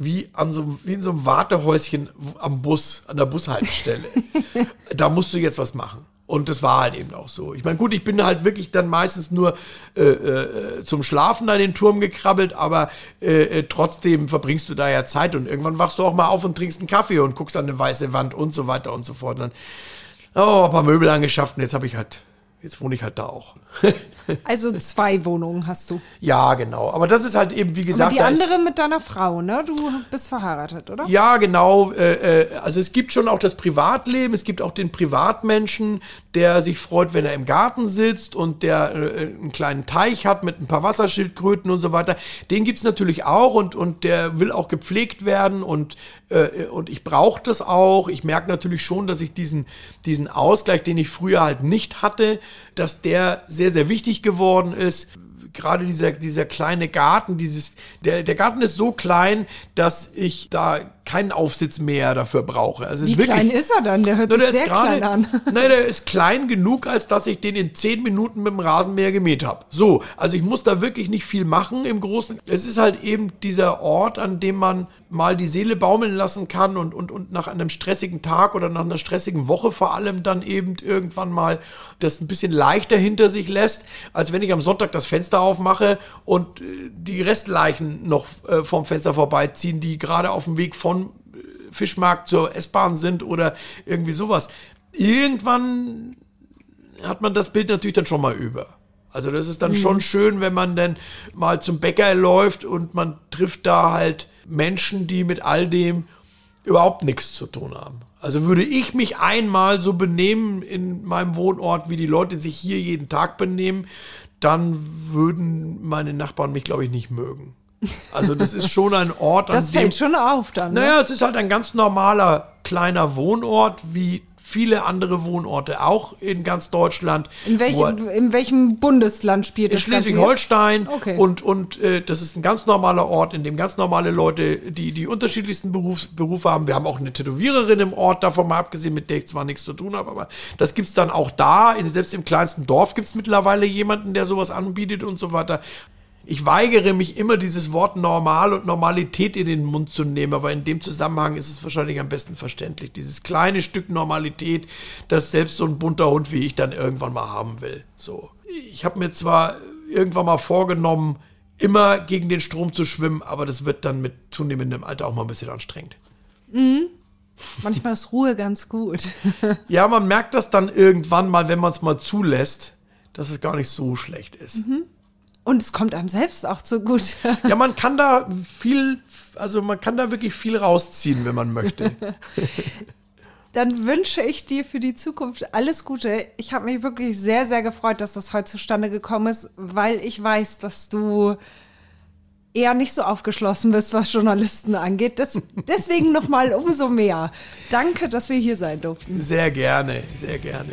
wie, an so, wie in so einem Wartehäuschen am Bus, an der Bushaltestelle. da musst du jetzt was machen. Und das war halt eben auch so. Ich meine, gut, ich bin halt wirklich dann meistens nur äh, äh, zum Schlafen an den Turm gekrabbelt, aber äh, äh, trotzdem verbringst du da ja Zeit und irgendwann wachst du auch mal auf und trinkst einen Kaffee und guckst an eine weiße Wand und so weiter und so fort. Und dann, oh, ein paar Möbel angeschafft und jetzt habe ich halt Jetzt wohne ich halt da auch. also zwei Wohnungen hast du. Ja, genau. Aber das ist halt eben, wie gesagt. Aber die andere mit deiner Frau, ne? Du bist verheiratet, oder? Ja, genau. Äh, äh, also es gibt schon auch das Privatleben. Es gibt auch den Privatmenschen, der sich freut, wenn er im Garten sitzt und der äh, einen kleinen Teich hat mit ein paar Wasserschildkröten und so weiter. Den gibt es natürlich auch und, und der will auch gepflegt werden und, und ich brauche das auch. Ich merke natürlich schon, dass ich diesen, diesen Ausgleich, den ich früher halt nicht hatte, dass der sehr, sehr wichtig geworden ist. Gerade dieser, dieser kleine Garten, dieses, der, der Garten ist so klein, dass ich da keinen Aufsitz mehr dafür brauche. Also Wie wirklich, klein ist er dann? Der hört sich sehr grade, klein an. Nein, der ist klein genug, als dass ich den in zehn Minuten mit dem Rasenmäher gemäht habe. So, also ich muss da wirklich nicht viel machen im Großen. Es ist halt eben dieser Ort, an dem man mal die Seele baumeln lassen kann und, und, und nach einem stressigen Tag oder nach einer stressigen Woche vor allem dann eben irgendwann mal das ein bisschen leichter hinter sich lässt, als wenn ich am Sonntag das Fenster aufmache und äh, die Restleichen noch äh, vom Fenster vorbeiziehen, die gerade auf dem Weg von Fischmarkt zur S-Bahn sind oder irgendwie sowas. Irgendwann hat man das Bild natürlich dann schon mal über. Also das ist dann mhm. schon schön, wenn man dann mal zum Bäcker läuft und man trifft da halt Menschen, die mit all dem überhaupt nichts zu tun haben. Also würde ich mich einmal so benehmen in meinem Wohnort, wie die Leute sich hier jeden Tag benehmen, dann würden meine Nachbarn mich, glaube ich, nicht mögen. Also das ist schon ein Ort, an das fällt schon auf dann. Ne? Naja, es ist halt ein ganz normaler kleiner Wohnort, wie viele andere Wohnorte, auch in ganz Deutschland. In welchem, in welchem Bundesland spielt das? In Schleswig-Holstein. Okay. Und, und äh, das ist ein ganz normaler Ort, in dem ganz normale Leute, die die unterschiedlichsten Berufs, Berufe haben. Wir haben auch eine Tätowiererin im Ort, davon mal abgesehen, mit der ich zwar nichts zu tun habe, aber das gibt es dann auch da. In, selbst im kleinsten Dorf gibt es mittlerweile jemanden, der sowas anbietet und so weiter ich weigere mich immer, dieses Wort normal und Normalität in den Mund zu nehmen, aber in dem Zusammenhang ist es wahrscheinlich am besten verständlich. Dieses kleine Stück Normalität, das selbst so ein bunter Hund wie ich dann irgendwann mal haben will. So. Ich habe mir zwar irgendwann mal vorgenommen, immer gegen den Strom zu schwimmen, aber das wird dann mit zunehmendem Alter auch mal ein bisschen anstrengend. Mhm. Manchmal ist Ruhe ganz gut. ja, man merkt das dann irgendwann mal, wenn man es mal zulässt, dass es gar nicht so schlecht ist. Mhm. Und es kommt einem selbst auch so gut. Ja, man kann da viel, also man kann da wirklich viel rausziehen, wenn man möchte. Dann wünsche ich dir für die Zukunft alles Gute. Ich habe mich wirklich sehr, sehr gefreut, dass das heute zustande gekommen ist, weil ich weiß, dass du eher nicht so aufgeschlossen bist, was Journalisten angeht. Das, deswegen nochmal umso mehr. Danke, dass wir hier sein durften. Sehr gerne, sehr gerne.